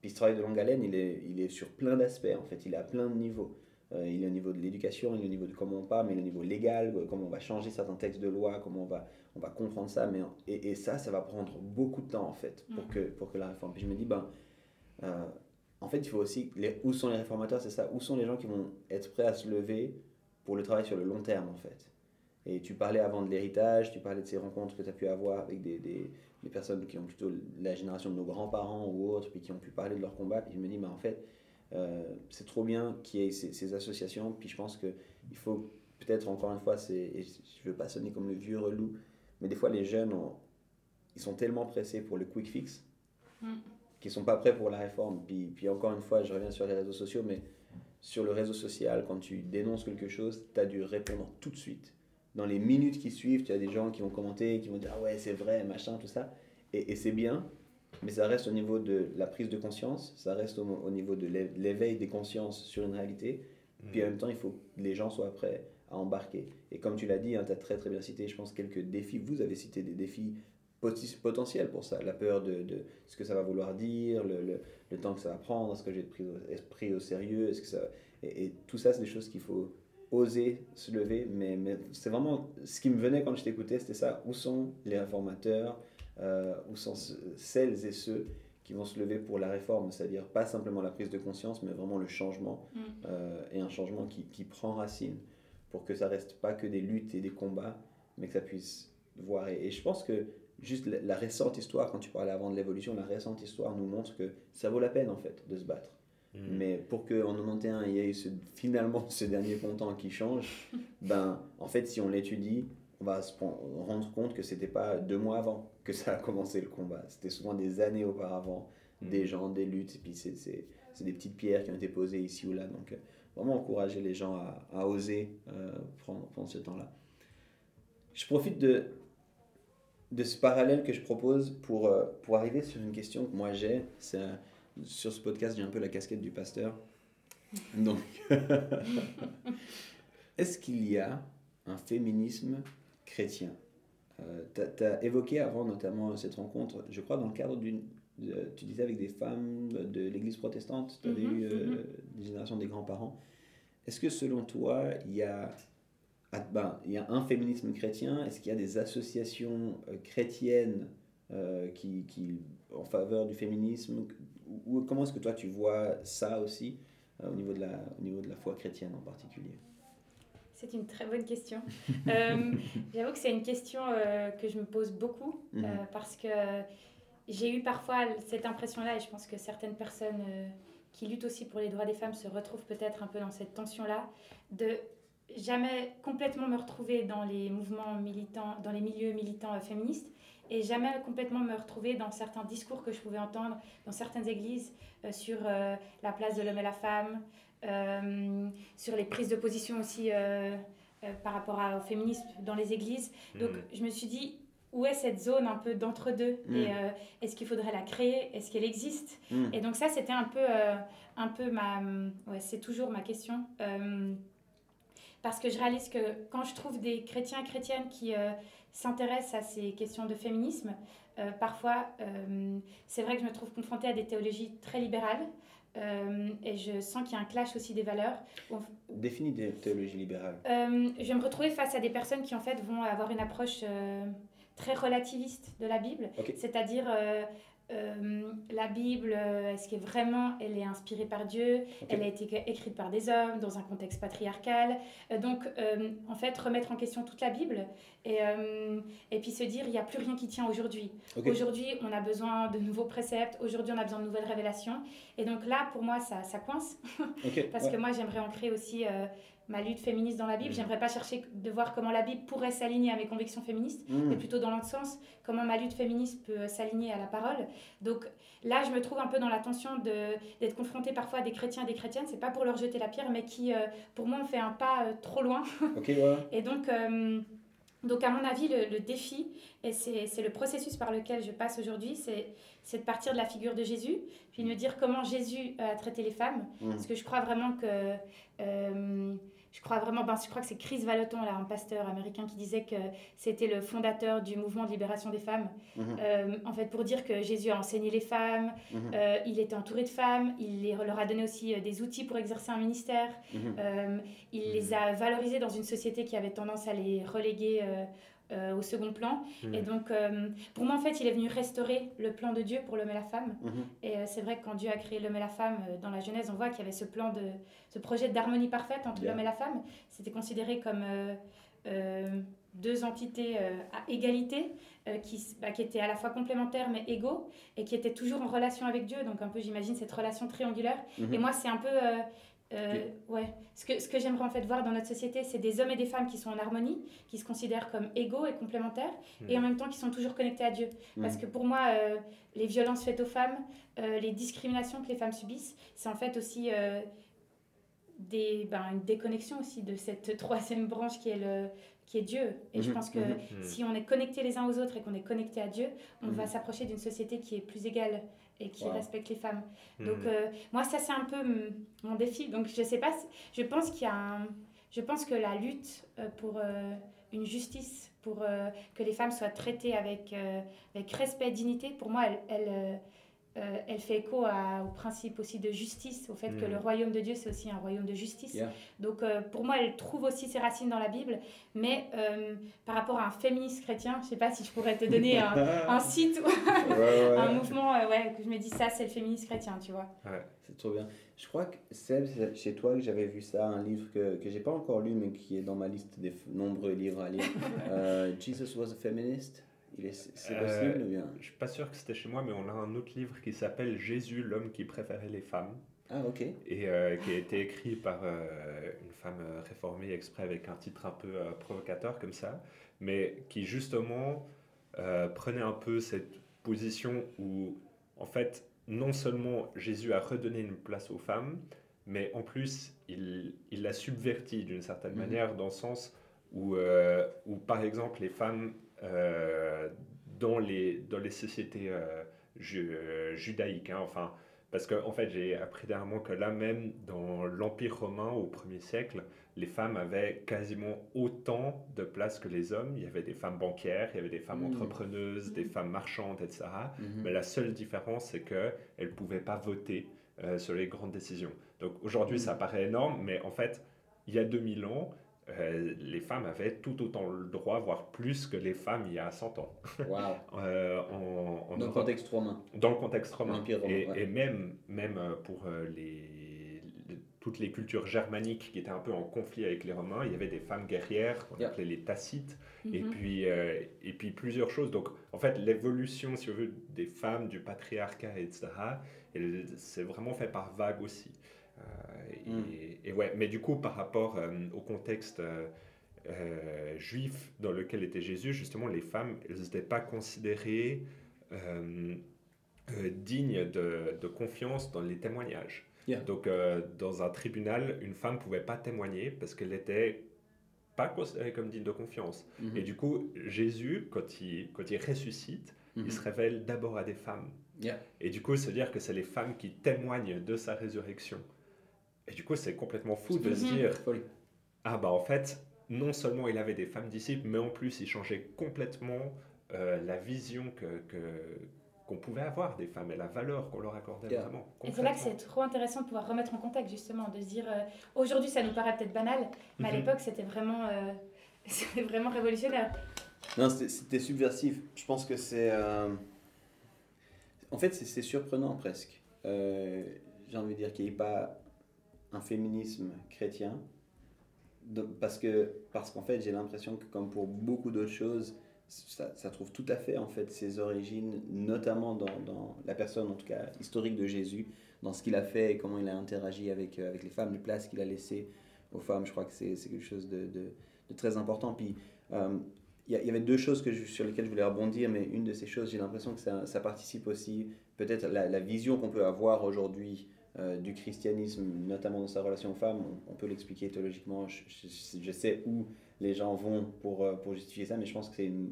Puis ce travail de longue haleine, il est, il est sur plein d'aspects, en fait. Il est à plein de niveaux. Euh, il est au niveau de l'éducation, il est au niveau de comment on parle, mais il est au niveau légal, comment on va changer certains textes de loi, comment on va, on va comprendre ça. Mais, et, et ça, ça va prendre beaucoup de temps, en fait, pour, Mhm. que, pour que la réforme. Puis je me dis, ben, euh, en fait, il faut aussi. Où sont les réformateurs C'est ça. Où sont les gens qui vont être prêts à se lever pour le travail sur le long terme, en fait? Et tu parlais avant de l'héritage, tu parlais de ces rencontres que tu as pu avoir avec des, des, personnes qui ont plutôt la génération de nos grands-parents ou autres, puis qui ont pu parler de leur combat. Puis je me dis, ben, en fait, euh, c'est trop bien qu'il y ait ces, associations. Puis je pense qu'il faut peut-être, encore une fois, je ne veux pas sonner comme le vieux relou, mais des fois, les jeunes, ils sont tellement pressés pour le quick fix Mm. Qu'ils sont pas prêts pour la réforme. Puis, puis encore une fois, je reviens sur les réseaux sociaux, mais sur le réseau social, quand tu dénonces quelque chose, tu as dû répondre tout de suite. Dans les minutes qui suivent, tu as des gens qui vont commenter, qui vont dire Ah ouais, c'est vrai, machin, tout ça. Et, et c'est bien, mais ça reste au niveau de la prise de conscience, ça reste au, au niveau de l'é- l'éveil des consciences sur une réalité. Puis en même temps, il faut que les gens soient prêts à embarquer. Et comme tu l'as dit, tu as très très bien cité, je pense, quelques défis. Vous avez cité des défis potentiels pour ça. La peur de, de ce que ça va vouloir dire, le, le, le temps que ça va prendre, est-ce que j'ai pris pris au sérieux, est-ce que ça... Et, et tout ça, c'est des choses qu'il faut oser se lever. Mais, mais c'est vraiment ce qui me venait quand je t'écoutais, c'était ça. Où sont les réformateurs euh, Où sont ce- celles et ceux qui vont se lever pour la réforme, c'est-à-dire pas simplement la prise de conscience, mais vraiment le changement, Mm. euh, et un changement qui, qui prend racine, pour que ça reste pas que des luttes et des combats, mais que ça puisse voir. Et, et je pense que juste la, la récente histoire, quand tu parlais avant de l'évolution, la récente histoire nous montre que ça vaut la peine en fait de se battre. Mhm. Mais pour qu'en 91, il y ait ce- finalement <laughs> ce dernier pontant qui change, ben, en fait, si on l'étudie, on va se rendre compte que c'était pas deux mois avant que ça a commencé le combat. C'était souvent des années auparavant, Mhm. des gens, des luttes, et puis c'est des petites pierres qui ont été posées ici ou là. Donc, euh, vraiment encourager les gens à, à oser euh, prendre, prendre ce temps-là. Je profite de, de ce parallèle que je propose pour, euh, pour arriver sur une question que moi j'ai. C'est, euh, sur ce podcast, j'ai un peu la casquette du pasteur. Donc, <laughs> est-ce qu'il y a un féminisme chrétien? Tu as évoqué avant notamment cette rencontre, je crois dans le cadre d'une... de- tu disais avec des femmes de l'église protestante, tu avais eu euh, des générations des grands-parents. Est-ce que selon toi, il y a, ben, il y a un féminisme chrétien Est-ce qu'il y a des associations euh, chrétiennes euh, qui, qui, en faveur du féminisme? Ou, ou comment est-ce que toi tu vois ça aussi euh, au, niveau de la, au niveau de la foi chrétienne en particulier? C'est une très bonne question. <laughs> Euh, J'avoue que c'est une question euh, que je me pose beaucoup Mhm. parce que j'ai eu parfois cette impression-là et je pense que certaines personnes qui luttent aussi pour les droits des femmes se retrouvent peut-être un peu dans cette tension-là de jamais complètement me retrouver dans les mouvements militants, dans les milieux militants euh, féministes et jamais complètement me retrouver dans certains discours que je pouvais entendre dans certaines églises sur la place de l'homme et la femme, sur les prises de position aussi par rapport au féminisme dans les églises. Donc hmm. je me suis dit, où est cette zone un peu d'entre-deux mm. Et euh, est-ce qu'il faudrait la créer? Est-ce qu'elle existe? Mm. Et donc ça, c'était un peu, euh, un peu ma... Ouais, c'est toujours ma question. Euh, parce que je réalise que quand je trouve des chrétiens et chrétiennes qui s'intéressent à ces questions de féminisme, parfois, c'est vrai que je me trouve confrontée à des théologies très libérales. et je sens qu'il y a un clash aussi des valeurs. Définis des théologies libérales. je vais me retrouver face à des personnes qui en fait vont avoir une approche très relativiste de la Bible, c'est-à-dire euh, euh, la Bible, euh, est-ce qu'elle vraiment, elle est inspirée par Dieu? Elle a été écrite par des hommes dans un contexte patriarcal. donc, en fait, remettre en question toute la Bible et, et puis se dire, il n'y a plus rien qui tient aujourd'hui. Aujourd'hui, on a besoin de nouveaux préceptes. Aujourd'hui, on a besoin de nouvelles révélations. Et donc là, pour moi, ça, ça coince. <laughs> Parce que moi, j'aimerais ancrer aussi ma lutte féministe dans la Bible. Mm. J'aimerais pas chercher de voir comment la Bible pourrait s'aligner à mes convictions féministes, mm. mais plutôt dans l'autre sens, comment ma lutte féministe peut s'aligner à la parole. Donc là, je me trouve un peu dans la tension d'être confrontée parfois à des chrétiens et des chrétiennes, c'est pas pour leur jeter la pierre, mais qui, euh, pour moi, ont fait un pas euh, trop loin. <laughs> et donc, euh, donc, à mon avis, le, défi, et c'est le processus par lequel je passe aujourd'hui, c'est de partir de la figure de Jésus, puis de me dire comment Jésus a traité les femmes. Mm. Parce que je crois vraiment que je crois vraiment, ben, je crois que c'est Chris Vallotton, là, un pasteur américain, qui disait que c'était le fondateur du mouvement de libération des femmes. Mhm. Euh, en fait, pour dire que Jésus a enseigné les femmes, mhm. euh, il était entouré de femmes, il leur a donné aussi euh, des outils pour exercer un ministère, mhm. il les a valorisés dans une société qui avait tendance à les reléguer euh, au second plan. Mhm. Et donc, euh, pour moi, en fait, il est venu restaurer le plan de Dieu pour l'homme et la femme. Mhm. Et euh, c'est vrai que quand Dieu a créé l'homme et la femme, dans la Genèse, on voit qu'il y avait ce plan, de, ce projet d'harmonie parfaite entre l'homme et la femme. C'était considéré comme deux entités à égalité, qui, bah, qui étaient à la fois complémentaires mais égaux, et qui étaient toujours en relation avec Dieu. Donc, un peu, j'imagine, cette relation triangulaire. Mhm. Et moi, c'est un peu euh, ouais. Ce que, ce que j'aimerais en fait voir dans notre société, c'est des hommes et des femmes qui sont en harmonie, qui se considèrent comme égaux et complémentaires, et en hmm. même temps qui sont toujours connectés à Dieu. Hmm. Parce que pour moi, euh, les violences faites aux femmes, euh, les discriminations que les femmes subissent, c'est en fait aussi des, ben, une déconnexion aussi de cette <laughs> troisième branche qui est, le, qui est Dieu. Et je hmm. pense que si on est connectés les uns aux autres et qu'on est connectés à Dieu, on va s'approcher d'une société qui est plus égale et qui respecte les femmes. Hmm. Donc euh, moi ça c'est un peu mon défi. Donc je sais pas, je pense qu'il y a un, je pense que la lutte euh, pour euh, une justice, pour que les femmes soient traitées avec, avec respect et dignité, pour moi elle, elle euh, elle fait écho au principe aussi de justice, au fait que le mm. royaume de Dieu, c'est aussi un royaume de justice. Donc euh, pour moi, elle trouve aussi ses racines dans la Bible, mais euh, par rapport à un féministe chrétien, je ne sais pas si je pourrais te donner un, <laughs> site ou <laughs> un mouvement, ouais, que je me dis ça, c'est le féministe chrétien, tu vois. C'est trop bien. Je crois que c'est chez toi que j'avais vu ça, un livre que, que j'ai pas encore lu, mais qui est dans ma liste des nombreux livres à lire. <laughs> Jesus was a feminist? C'est euh, possible ou bien? Je suis pas sûr que c'était chez moi, mais on a un autre livre qui s'appelle Jésus, l'homme qui préférait les femmes. Ah, ok. Et euh, qui a été écrit par euh, une femme réformée exprès avec un titre un peu provocateur comme ça, mais qui justement prenait un peu cette position où, en fait, non seulement Jésus a redonné une place aux femmes, mais en plus, il, il l'a subverti d'une certaine mhm. manière, dans le sens où, où, par exemple, les femmes euh, dans, les, dans les sociétés euh, judaïques. Hein, enfin, parce qu'en en fait, j'ai appris dernièrement que là même, dans l'Empire romain au 1er siècle, les femmes avaient quasiment autant de place que les hommes. Il y avait des femmes banquières, il y avait des femmes mmh. entrepreneuses, des mmh. femmes marchandes, etc. Mmh. Mais la seule différence, c'est qu'elles ne pouvaient pas voter euh, sur les grandes décisions. Donc aujourd'hui, ça paraît énorme, mais en fait, il y a 2000 ans, euh, les femmes avaient tout autant le droit, voire plus que les femmes il y a 100 ans. <laughs> euh, dans le contexte romain. Dans le contexte romain. et, même, même euh, pour euh, les, toutes les cultures germaniques qui étaient un peu en conflit avec les Romains, il y avait des femmes guerrières qu'on appelait les Tacites, et, mhm. puis, et puis plusieurs choses. Donc en fait, l'évolution, si on veut, des femmes, du patriarcat, etc., c'est vraiment fait par vagues aussi. Euh, mm. et, ouais, mais du coup, par rapport euh, au contexte euh, euh, juif dans lequel était Jésus, justement, les femmes, elles n'étaient pas considérées dignes de, de, confiance dans les témoignages. Donc, dans un tribunal, une femme ne pouvait pas témoigner parce qu'elle n'était pas considérée comme digne de confiance. Mm-hmm. Et du coup, Jésus, quand il, quand il ressuscite, il mm-hmm. se révèle d'abord à des femmes. Et du coup, se dire que c'est les femmes qui témoignent de sa résurrection. Et du coup, c'est complètement fou de se dire, ah bah en fait, non seulement il avait des femmes disciples, mais en plus il changeait complètement euh, la vision que, qu'on pouvait avoir des femmes et la valeur qu'on leur accordait vraiment. Et c'est là que c'est trop intéressant de pouvoir remettre en contexte justement, de se dire euh, aujourd'hui ça nous paraît peut-être banal, mais à mhm. l'époque c'était vraiment, euh, <laughs> vraiment révolutionnaire. Non, c'était subversif. Je pense que c'est. En fait, c'est surprenant presque. J'ai envie de dire qu'il n'y ait pas un féminisme chrétien. Parce que parce qu'en fait j'ai l'impression que comme pour beaucoup d'autres choses ça, trouve tout à fait en fait ses origines notamment dans, dans, la personne en tout cas historique de Jésus dans ce qu'il a fait et comment il a interagi avec, euh, avec les femmes les places qu'il a laissées aux femmes. Je crois que c'est quelque chose de, de, très important. Puis euh, il y, avait deux choses que sur lesquelles je voulais rebondir mais une de ces choses j'ai l'impression que ça, ça, participe aussi peut-être la, la vision qu'on peut avoir aujourd'hui euh, du christianisme, notamment dans sa relation aux femmes, on, peut l'expliquer théologiquement. Je, sais où les gens vont pour, euh, pour justifier ça, mais je pense que c'est une,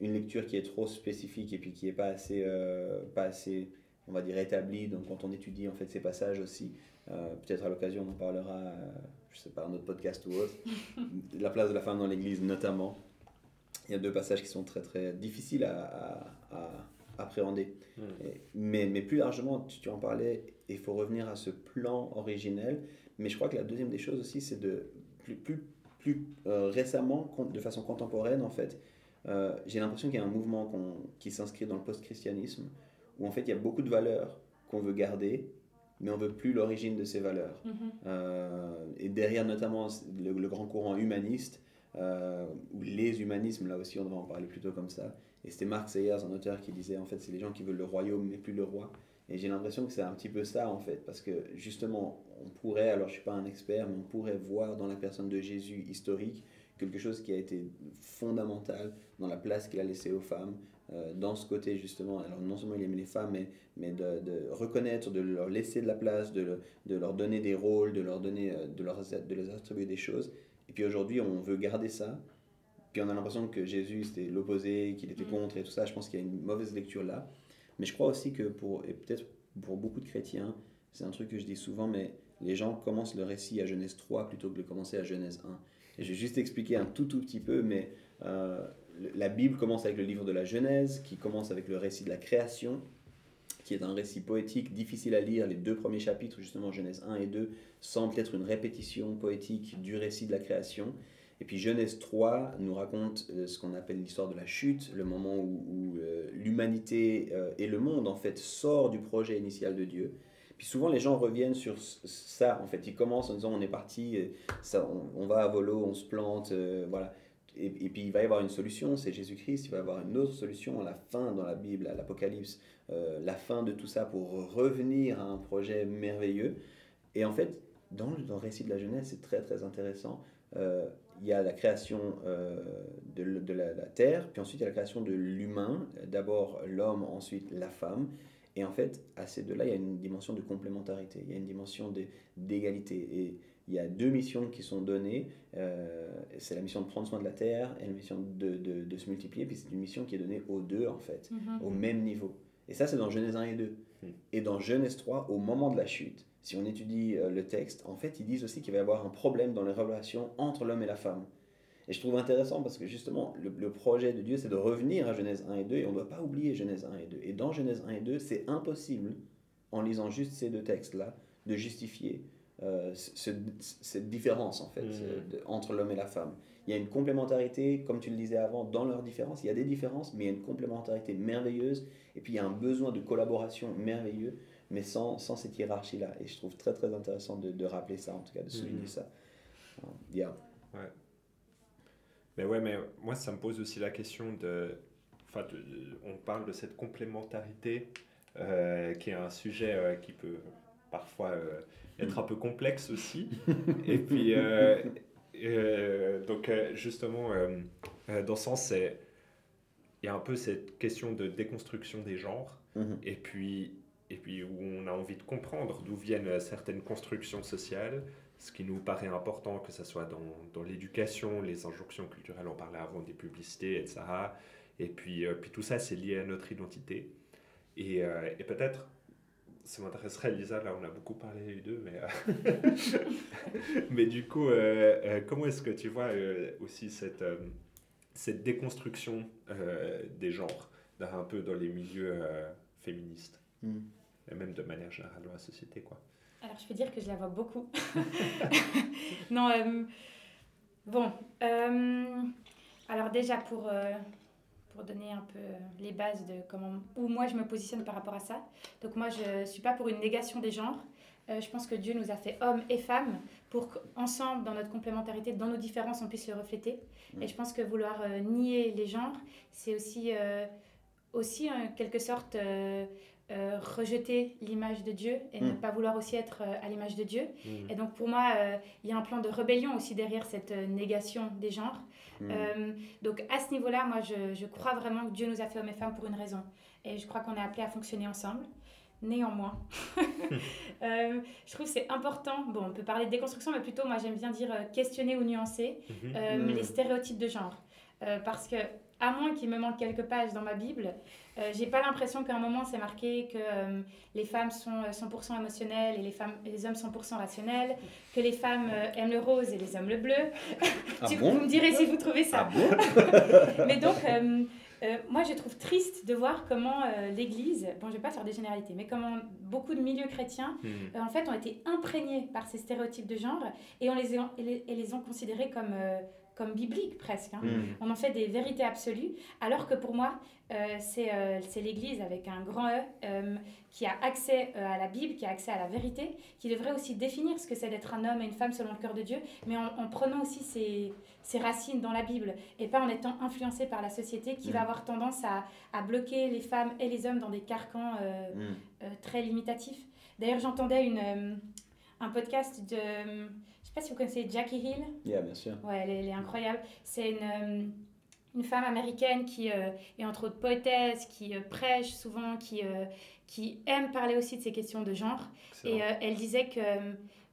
une, lecture qui est trop spécifique et puis qui n'est pas assez, euh, pas assez, on va dire, établie. Donc quand on étudie en fait ces passages aussi, peut-être à l'occasion on en parlera, je sais pas, un autre podcast ou autre, <laughs> la place de la femme dans l'Église notamment. Il y a deux passages qui sont très très difficiles à, à, appréhender. Hmm. mais, mais plus largement, tu, tu en parlais, il faut revenir à ce plan originel. Mais je crois que la deuxième des choses aussi, c'est de plus, plus, plus euh, récemment, de façon contemporaine en fait, euh, j'ai l'impression qu'il y a un mouvement qui s'inscrit dans le post-christianisme, où en fait il y a beaucoup de valeurs qu'on veut garder, mais on veut plus l'origine de ces valeurs. Mm-hmm. Euh, et derrière notamment le, grand courant humaniste, ou les humanismes, là aussi on devrait en parler plutôt comme ça. Et c'était Mark Sayers, un auteur, qui disait en fait c'est les gens qui veulent le royaume mais plus le roi. Et j'ai l'impression que c'est un petit peu ça en fait, parce que justement, on pourrait, alors je ne suis pas un expert, mais on pourrait voir dans la personne de Jésus historique quelque chose qui a été fondamental dans la place qu'il a laissée aux femmes, euh, dans ce côté justement, alors non seulement il aimait les femmes, mais, mais de, de, reconnaître, de leur laisser de la place, de, de leur donner des rôles, de leur donner, euh, de, leur, de les attribuer des choses. Et puis aujourd'hui, on veut garder ça. Puis on a l'impression que Jésus c'était l'opposé, qu'il était mm. contre et tout ça. Je pense qu'il y a une mauvaise lecture là. Mais je crois aussi que pour, et peut-être pour beaucoup de chrétiens, c'est un truc que je dis souvent, mais les gens commencent le récit à Genèse 3 plutôt que de commencer à Genèse 1. Et je vais juste expliquer un tout tout petit peu, mais euh, la Bible commence avec le livre de la Genèse, qui commence avec le récit de la création, qui est un récit poétique difficile à lire. Les deux premiers chapitres, justement Genèse 1 et 2, semblent être une répétition poétique du récit de la création. Et puis Genèse 3 nous raconte euh, ce qu'on appelle l'histoire de la chute, le moment où, euh, l'humanité euh, et le monde en fait sort du projet initial de Dieu. Puis souvent les gens reviennent sur ça, en fait ils commencent en disant on est parti, on, va à volo, on se plante, voilà. Et, puis il va y avoir une solution, c'est Jésus-Christ, il va y avoir une autre solution à la fin dans la Bible, l'Apocalypse, la fin de tout ça pour revenir à un projet merveilleux. Et en fait, dans, dans le récit de la Genèse, c'est très très intéressant il y a la création euh, de, de la, terre, puis ensuite il y a la création de l'humain, d'abord l'homme, ensuite la femme. Et en fait, à ces deux-là, il y a une dimension de complémentarité, il y a une dimension d'égalité. Et il y a deux missions qui sont données. Euh, c'est la mission de prendre soin de la terre et la mission de, de, de se multiplier. Puis c'est une mission qui est donnée aux deux, en fait, mm-hmm. au même niveau. Et ça, c'est dans Genèse 1 et 2. Mm. Et dans Genèse 3, au moment de la chute, si on étudie euh, le texte, en fait, ils disent aussi qu'il va y avoir un problème dans les relations entre l'homme et la femme. Et je trouve intéressant parce que justement, le, projet de Dieu, c'est de revenir à Genèse 1 et 2, et on ne doit pas oublier Genèse 1 et 2. Et dans Genèse 1 et 2, c'est impossible, en lisant juste ces deux textes-là, de justifier euh, cette différence, en fait, mmh. euh, entre l'homme et la femme. Il y a une complémentarité, comme tu le disais avant, dans leurs différences. Il y a des différences, mais il y a une complémentarité merveilleuse. Et puis il y a un besoin de collaboration merveilleux mais sans, sans cette hiérarchie-là. Et je trouve très très intéressant de, de, rappeler ça, en tout cas, de souligner mm-hmm. ça. Yeah. Ouais. Mais ouais, mais moi, ça me pose aussi la question de. Enfin, on parle de cette complémentarité euh, qui est un sujet euh, qui peut parfois euh, être un peu complexe aussi. <laughs> et puis, euh, donc euh, justement, euh, dans ce sens, il y a un peu cette question de déconstruction des genres, Mhm. et puis et puis où on a envie de comprendre d'où viennent certaines constructions sociales, ce qui nous paraît important, que ce soit dans, dans l'éducation, les injonctions culturelles, on parlait avant des publicités, etc. Et puis, euh, puis tout ça, c'est lié à notre identité. Et, euh, et peut-être, ça m'intéresserait, Lisa, là on a beaucoup parlé les deux, mais, euh, <laughs> mais du coup, euh, euh, comment est-ce que tu vois euh, aussi cette, euh, cette déconstruction euh, des genres, dans- un peu dans les milieux euh, féministes, Mhm. et même de manière générale dans la société, quoi. Alors, je peux dire que je la vois beaucoup. <laughs> non, euh, bon. euh, alors, déjà, pour, euh, pour donner un peu euh, les bases de comment, où moi je me positionne par rapport à ça. Donc, moi, je ne suis pas pour une négation des genres. Euh, je pense que Dieu nous a fait hommes et femmes pour qu'ensemble, dans notre complémentarité, dans nos différences, on puisse le refléter. Mm. Et je pense que vouloir euh, nier les genres, c'est aussi, euh, aussi en quelque sorte rejeter l'image de Dieu et ne Mm. pas vouloir aussi être à l'image de Dieu. Mm. Et donc pour moi, il y a un plan de rébellion aussi derrière cette négation des genres. Mhm. Euh, donc à ce niveau-là, moi je, je crois vraiment que Dieu nous a fait hommes et femmes pour une raison. Et je crois qu'on est appelé à fonctionner ensemble. Néanmoins, <laughs> <laughs> euh, je trouve que c'est important. Bon, on peut parler de déconstruction, mais plutôt, moi j'aime bien dire euh, questionner ou nuancer Mhm. euh, Mm. les stéréotypes de genre. Euh, parce que, à moins qu'il me manque quelques pages dans ma Bible, euh, j'ai pas l'impression qu'à un moment c'est marqué que euh, les femmes sont euh, 100% émotionnelles et les, femmes, les hommes 100% rationnels, que les femmes euh, aiment le rose et les hommes le bleu. Ah Tu- bon? vous me direz si vous trouvez ça. Ah bon? <laughs> Mais donc, euh, euh, moi, je trouve triste de voir comment euh, l'Église, bon, je vais pas faire des généralités, mais comment beaucoup de milieux chrétiens, euh, en fait, ont été imprégnés par ces stéréotypes de genre et on les, a- et les, et les ont considérés comme, euh, comme bibliques presque. hein. Mhm. On en fait des vérités absolues, alors que pour moi, euh, c'est euh, c'est l'Église avec un grand E euh, qui a accès à la Bible, qui a accès à la vérité, qui devrait aussi définir ce que c'est d'être un homme et une femme selon le cœur de Dieu, mais en, en prenant aussi ses, ses racines dans la Bible et pas en étant influencé par la société qui va Mm. avoir tendance à, à bloquer les femmes et les hommes dans des carcans euh, très limitatifs. D'ailleurs, j'entendais une, un podcast de, sais pas si vous connaissez Jackie Hill. Yeah, bien sûr. Ouais, elle est, elle est incroyable. C'est une, euh, une femme américaine qui euh, est entre autres poétesse, qui euh, prêche souvent, qui, qui aime parler aussi de ces questions de genre. Excellent. Et elle disait que,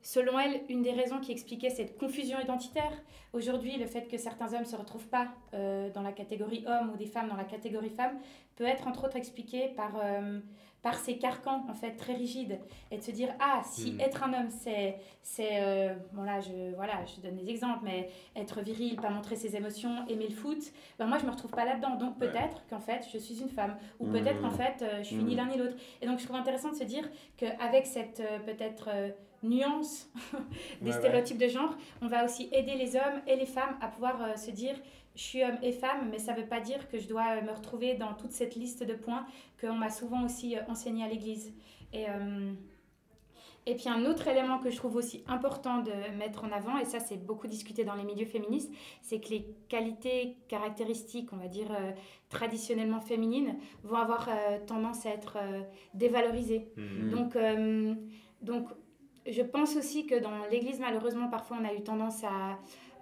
selon elle, une des raisons qui expliquait cette confusion identitaire, aujourd'hui, le fait que certains hommes ne se retrouvent pas euh, dans la catégorie homme ou des femmes dans la catégorie femme, peut être entre autres expliqué par, euh, par ces carcans, en fait, très rigides. Et de se dire, ah, si Hmm. être un homme, c'est... c'est euh, bon, là, je, voilà, je donne des exemples, mais être viril, pas montrer ses émotions, aimer le foot, ben moi, je me retrouve pas là-dedans. Donc, Ouais. peut-être qu'en fait, je suis une femme. Ou Hmm. peut-être qu'en fait, je suis ni Hmm. l'un ni l'autre. Et donc, je trouve intéressant de se dire qu'avec cette peut-être nuance <laughs> des Ouais, ouais. stéréotypes de genre, on va aussi aider les hommes et les femmes à pouvoir euh, se dire je suis homme et femme, mais ça ne veut pas dire que je dois euh, me retrouver dans toute cette liste de points qu'on m'a souvent aussi euh, enseigné à l'église. Et, euh, et puis un autre élément que je trouve aussi important de mettre en avant, et ça c'est beaucoup discuté dans les milieux féministes, c'est que les qualités caractéristiques, on va dire euh, traditionnellement féminines, vont avoir euh, tendance à être euh, dévalorisées. Mhm. Donc, euh, donc, je pense aussi que dans l'Église, malheureusement, parfois, on a eu tendance à,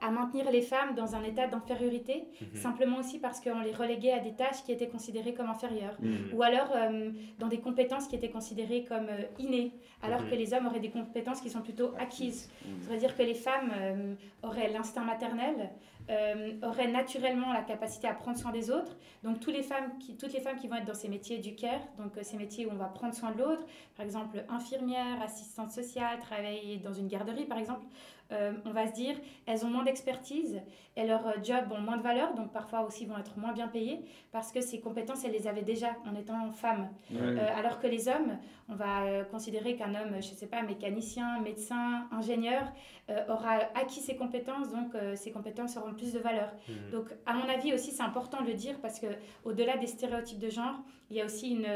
à maintenir les femmes dans un état d'infériorité, Mhm. simplement aussi parce qu'on les reléguait à des tâches qui étaient considérées comme inférieures. Mhm. Ou alors euh, dans des compétences qui étaient considérées comme euh, innées, alors Mhm. que les hommes auraient des compétences qui sont plutôt acquises. Ça veut dire que les femmes euh, auraient l'instinct maternel, euh, auraient naturellement la capacité à prendre soin des autres. Donc tous les femmes qui, toutes les femmes qui vont être dans ces métiers du care, donc euh, ces métiers où on va prendre soin de l'autre, par exemple infirmière, assistante sociale, travailler dans une garderie par exemple, euh, on va se dire elles ont moins d'expertise et leurs euh, jobs ont moins de valeur, donc parfois aussi vont être moins bien payées parce que ces compétences elles les avaient déjà en étant femmes. Ouais. Euh, alors que les hommes, on va considérer qu'un homme, je ne sais pas, mécanicien, médecin, ingénieur, euh, aura acquis ses compétences, donc ses compétences auront plus de valeur. Mhm. Donc, à mon avis aussi, c'est important de le dire parce que au-delà des stéréotypes de genre, il y a aussi une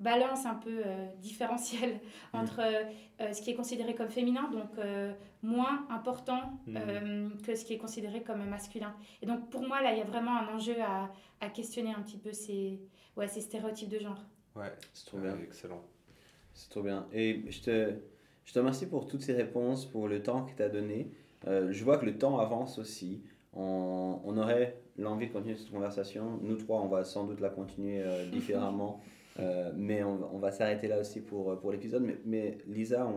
balance un peu euh, différentielle entre euh, euh, ce qui est considéré comme féminin, donc euh, moins important euh, que ce qui est considéré comme masculin. Et donc, pour moi, là, il y a vraiment un enjeu à, à questionner un petit peu ces, ouais, ces stéréotypes de genre. Ouais, C'est trop bien. Excellent. C'est trop bien. Et je te, je te remercie pour toutes ces réponses, pour le temps que tu as donné. Euh, je vois que le temps avance aussi. On, on aurait l'envie de continuer cette conversation. Nous trois, on va sans doute la continuer euh, <laughs> différemment. Euh, mais on, va s'arrêter là aussi pour, pour l'épisode. Mais, Lisa,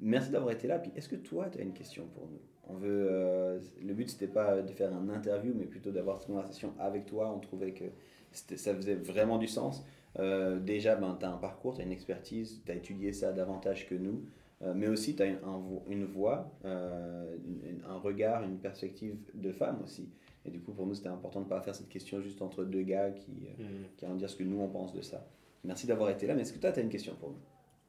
merci d'avoir été là. Puis est-ce que toi, tu as une question pour nous? On veut, euh, le but, c'était pas de faire un interview, mais plutôt d'avoir cette conversation avec toi. On trouvait que ça faisait vraiment du sens. Euh, déjà, ben, tu as un parcours, tu as une expertise, tu as étudié ça davantage que nous, euh, mais aussi tu as une voix, un regard, une perspective de femme aussi. Et du coup, pour nous, c'était important de ne pas faire cette question juste entre deux gars qui, mmh. qui vont dire ce que nous, on pense de ça. Merci d'avoir été là, mais est-ce que toi, tu as une question pour nous?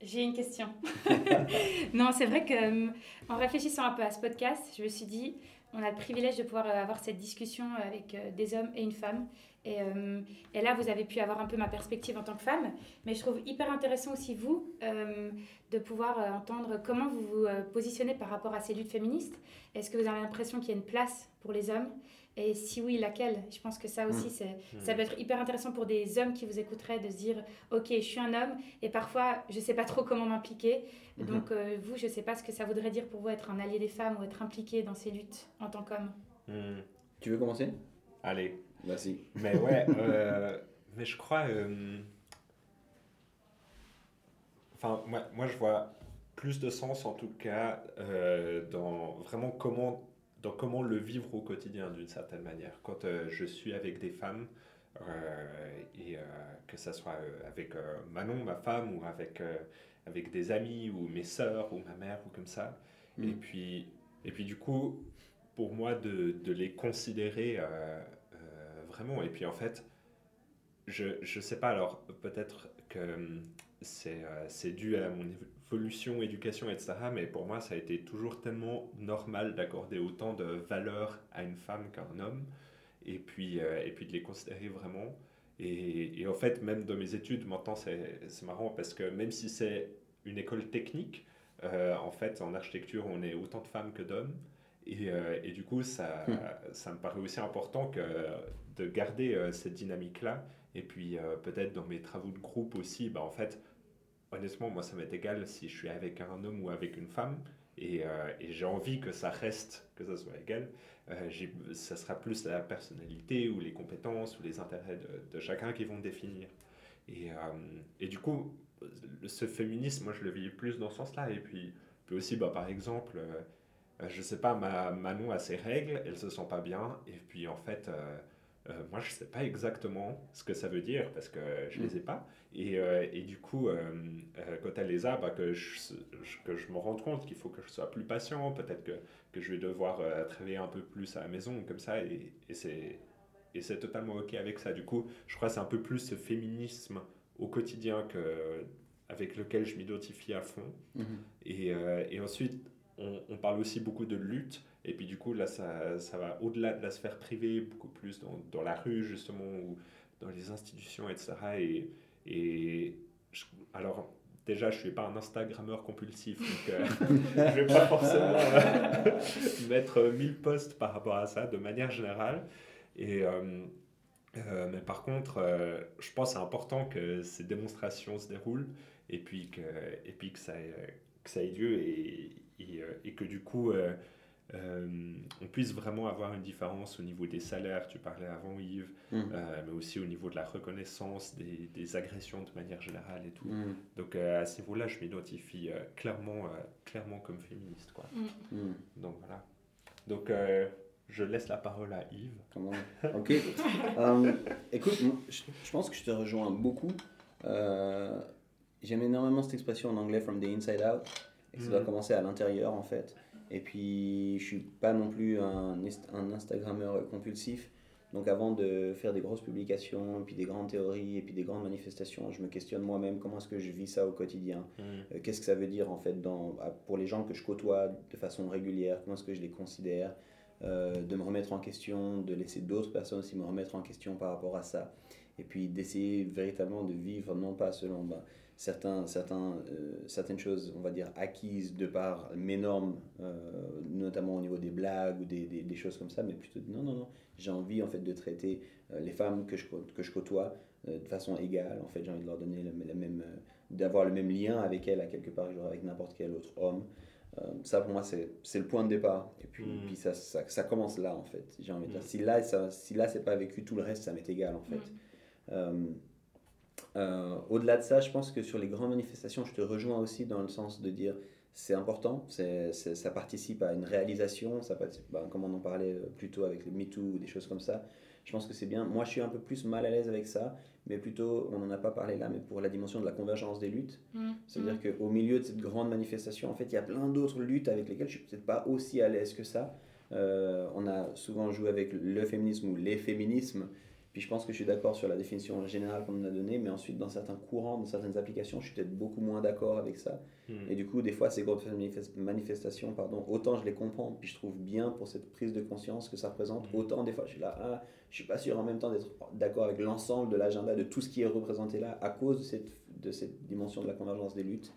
J'ai une question. <laughs> <laughs> non, c'est vrai que euh, en réfléchissant un peu à ce podcast, je me suis dit, on a le privilège de pouvoir euh, avoir cette discussion avec euh, des hommes et une femme. Et, et, là, vous avez pu avoir un peu ma perspective en tant que femme, mais je trouve hyper intéressant aussi, vous, de pouvoir entendre comment vous vous positionnez par rapport à ces luttes féministes. Est-ce que vous avez l'impression qu'il y a une place pour les hommes? Et si oui, laquelle? Je pense que ça aussi, mm. c'est, mm. ça peut être hyper intéressant pour des hommes qui vous écouteraient de se dire, ok, je suis un homme et parfois, je ne sais pas trop comment m'impliquer. Mm-hmm. Donc, euh, vous, je ne sais pas ce que ça voudrait dire pour vous être un allié des femmes ou être impliqué dans ces luttes en tant qu'homme. Mm. Tu veux commencer? Allez. Merci. Mais ouais, euh, <laughs> mais je crois... Euh, enfin, moi, moi, je vois plus de sens en tout cas dans vraiment comment dans comment le vivre au quotidien d'une certaine manière. Quand euh, je suis avec des femmes, euh, et euh, que ce soit avec Manon, ma femme, ou avec, avec des amis, ou mes sœurs, ou ma mère, ou comme ça. Mm. Et, puis, et puis du coup, pour moi, de, de les considérer vraiment. Et puis en fait, je ne sais pas, alors peut-être que c'est dû à mon pollution, éducation, etc. Mais pour moi, ça a été toujours tellement normal d'accorder autant de valeur à une femme qu'à un homme, et puis, euh, et puis de les considérer vraiment. Et, et, en fait, même dans mes études, maintenant, c'est marrant parce que même si c'est une école technique, euh, en fait, en architecture, on est autant de femmes que d'hommes. Et, euh, et, du coup, ça, hmm. ça me paraît aussi important que de garder cette dynamique-là. Et puis, peut-être dans mes travaux de groupe aussi, bah, en fait, honnêtement, moi, ça m'est égal si je suis avec un homme ou avec une femme. Et, euh, et j'ai envie que ça reste, que ça soit égal. Euh, ça sera plus la personnalité ou les compétences ou les intérêts de, chacun qui vont définir. Et, euh, et, du coup, ce féminisme, moi, je le vis plus dans ce sens-là. Et puis, puis aussi, bah, par exemple, je sais pas, ma Manon a ses règles, elle se sent pas bien. Et puis, en fait, euh, moi, je ne sais pas exactement ce que ça veut dire parce que je ne les ai mm. pas. Et, euh, et du coup, euh, quand elle les a, bah, que, je, que je me rende compte qu'il faut que je sois plus patient, peut-être que, que je vais devoir travailler un peu plus à la maison, comme ça, et, et c'est, et c'est totalement OK avec ça. Du coup, je crois que c'est un peu plus ce féminisme au quotidien que, avec lequel je m'identifie à fond. Mm-hmm. Et, et ensuite, on, on, parle aussi beaucoup de lutte. Et puis du coup, là, ça, ça va au-delà de la sphère privée, beaucoup plus dans, dans, la rue, justement, ou dans les institutions, etc. Et, et alors, déjà, je ne suis pas un Instagrammeur compulsif, donc euh, <laughs> je ne vais pas forcément euh, <laughs> mettre 1000 posts par rapport à ça, de manière générale. Et, euh, mais par contre, je pense que c'est important que ces démonstrations se déroulent et puis que, et puis que, ça, ait, que ça ait lieu et, et, et que du coup, euh, on puisse vraiment avoir une différence au niveau des salaires, tu parlais avant Yves, mm. euh, mais aussi au niveau de la reconnaissance des, des agressions de manière générale et tout. Mm. Donc euh, à ce niveau-là, je m'identifie clairement, clairement comme féministe. Quoi. Mm. Donc voilà. Donc je laisse la parole à Yves. Comment Ok. <laughs> écoute, je, je, pense que je te rejoins beaucoup. J'aime énormément cette expression en anglais, from the inside out, et que ça doit commencer à l'intérieur en fait. Et puis, je suis pas non plus un, un Instagrammeur compulsif. Donc, avant de faire des grosses publications, et puis des grandes théories, et puis des grandes manifestations, je me questionne moi-même comment est-ce que je vis ça au quotidien? Mmh. Euh, qu'est-ce que ça veut dire, en fait, dans, pour les gens que je côtoie de façon régulière, comment est-ce que je les considère, euh, de me remettre en question, de laisser d'autres personnes aussi me remettre en question par rapport à ça. Et puis, d'essayer véritablement de vivre, non pas selon... Ben, certains, certains, euh, certaines choses, on va dire, acquises de par mes normes, euh, notamment au niveau des blagues ou des, des, choses comme ça, mais plutôt non, non, non, j'ai envie en fait de traiter euh, les femmes que je, que je côtoie de façon égale. En fait, j'ai envie de leur donner la, même, d'avoir le même lien avec elles à quelque part, genre avec n'importe quel autre homme. Euh, ça, pour moi, c'est le point de départ. Et puis, Mm. puis ça, ça, ça commence là, en fait, j'ai envie de dire. Mm. Si là, ça, si là, c'est pas vécu, tout le reste, ça m'est égal, en fait. Mm. Euh, Au-delà de ça, je pense que sur les grandes manifestations, je te rejoins aussi dans le sens de dire c'est important, ça participe à une réalisation, ça ben, comme on en parlait euh, plus tôt avec le MeToo ou des choses comme ça. Je pense que c'est bien. Moi, je suis un peu plus mal à l'aise avec ça, mais plutôt, on n'en a pas parlé là, mais pour la dimension de la convergence des luttes. Mm. C'est-à-dire qu'au milieu de cette grande manifestation, en fait, il y a plein d'autres luttes avec lesquelles je suis peut-être pas aussi à l'aise que ça. Euh, on a souvent joué avec le féminisme ou les féminismes. Puis je pense que je suis d'accord sur la définition générale qu'on nous a donnée, mais ensuite, dans certains courants, dans certaines applications, je suis peut-être beaucoup moins d'accord avec ça. Mm. Et du coup, des fois, ces grandes manifest- manifestations, pardon, autant je les comprends, puis je trouve bien pour cette prise de conscience que ça représente, Mhm. autant des fois, je suis là, ah, je suis pas sûr en même temps d'être d'accord avec l'ensemble de l'agenda, de tout ce qui est représenté là, à cause de cette, de cette dimension de la convergence des luttes.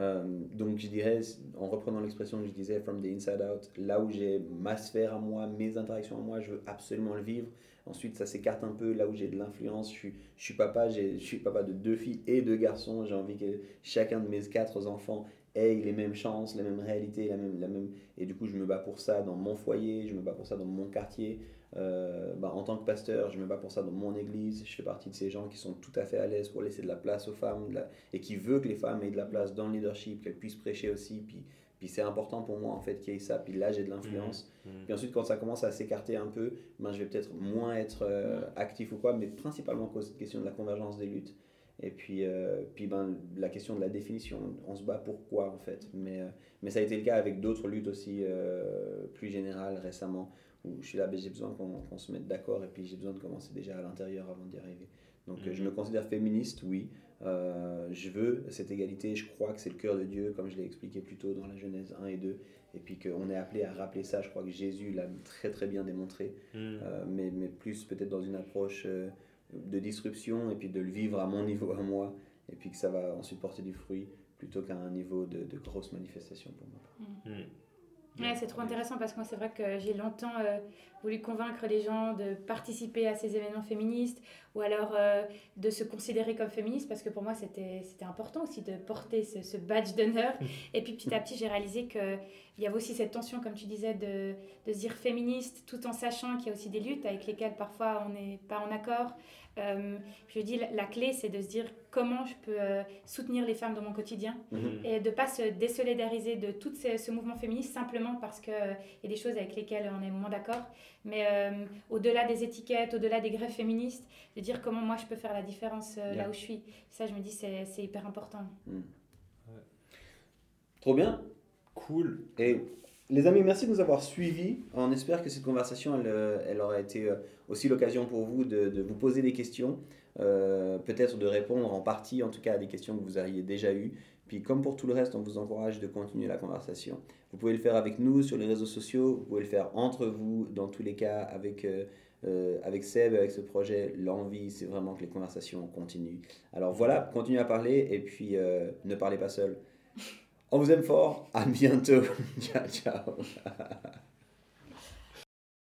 Euh, donc je dirais, en reprenant l'expression que je disais, from the inside out, là où j'ai ma sphère à moi, mes interactions à moi, je veux absolument le vivre. Ensuite, ça s'écarte un peu là où j'ai de l'influence. Je suis, je suis papa, je suis papa de deux filles et deux garçons. J'ai envie que chacun de mes quatre enfants ait les mêmes chances, les mêmes réalités, la même, la même... et du coup, je me bats pour ça dans mon foyer, je me bats pour ça dans mon quartier. Euh, bah, en tant que pasteur, je me bats pour ça dans mon église. Je fais partie de ces gens qui sont tout à fait à l'aise pour laisser de la place aux femmes de la- et qui veut que les femmes aient de la place dans le leadership, qu'elles puissent prêcher aussi. Puis, puis c'est important pour moi en fait qu'il y ait ça. Puis là, j'ai de l'influence. Mm. Puis ensuite, quand ça commence à s'écarter un peu, ben, je vais peut-être moins être euh, actif ou quoi, mais principalement cause cette question de la convergence des luttes. Et puis, euh, puis ben, la question de la définition, on se bat pourquoi en fait? Mais, euh, mais ça a été le cas avec d'autres luttes aussi euh, plus générales récemment, où je suis là, j'ai besoin qu'on qu'on se mette d'accord et puis j'ai besoin de commencer déjà à l'intérieur avant d'y arriver. Donc je me considère féministe, oui. Je veux cette égalité, je crois que c'est le cœur de Dieu, comme je l'ai expliqué plus tôt dans la Genèse 1 et 2, et puis qu'on est appelé à rappeler ça, je crois que Jésus l'a très très bien démontré. Mm. Euh, mais, mais plus peut-être dans une approche de disruption et puis de le vivre à mon niveau à moi et puis que ça va ensuite porter du fruit plutôt qu'à un niveau de, de grosse manifestation pour moi. Mm. Ouais, c'est trop intéressant parce que moi, c'est vrai que j'ai longtemps euh, voulu convaincre les gens de participer à ces événements féministes ou alors euh, de se considérer comme féministe parce que pour moi, c'était c'était important aussi de porter ce, ce badge d'honneur. Et puis petit à petit, j'ai réalisé qu'il y avait aussi cette tension, comme tu disais, de, de se dire féministe tout en sachant qu'il y a aussi des luttes avec lesquelles parfois on n'est pas en accord. Euh, je dis, la, la clé, c'est de se dire comment je peux euh, soutenir les femmes dans mon quotidien Mm. et de pas se désolidariser de tout ce, ce mouvement féministe simplement parce qu'il y a des choses avec lesquelles on est moins d'accord. Mais euh, au-delà des étiquettes, au-delà des grèves féministes, de dire comment moi je peux faire la différence euh, Yeah. là où je suis. Ça, je me dis, c'est c'est hyper important. Trop bien Cool. Et les amis, merci de nous avoir suivis. On espère que cette conversation, elle, euh, elle aura été euh, aussi l'occasion pour vous de, vous poser des questions, euh, peut-être de répondre en partie, en tout cas, à des questions que vous auriez déjà eues. Puis comme pour tout le reste, on vous encourage de continuer la conversation. Vous pouvez le faire avec nous sur les réseaux sociaux, vous pouvez le faire entre vous, dans tous les cas, avec, avec Seb, avec ce projet. L'envie, c'est vraiment que les conversations continuent. Alors voilà, continuez à parler et puis ne parlez pas seul. On vous aime fort, à bientôt. <laughs> ciao, ciao. <laughs>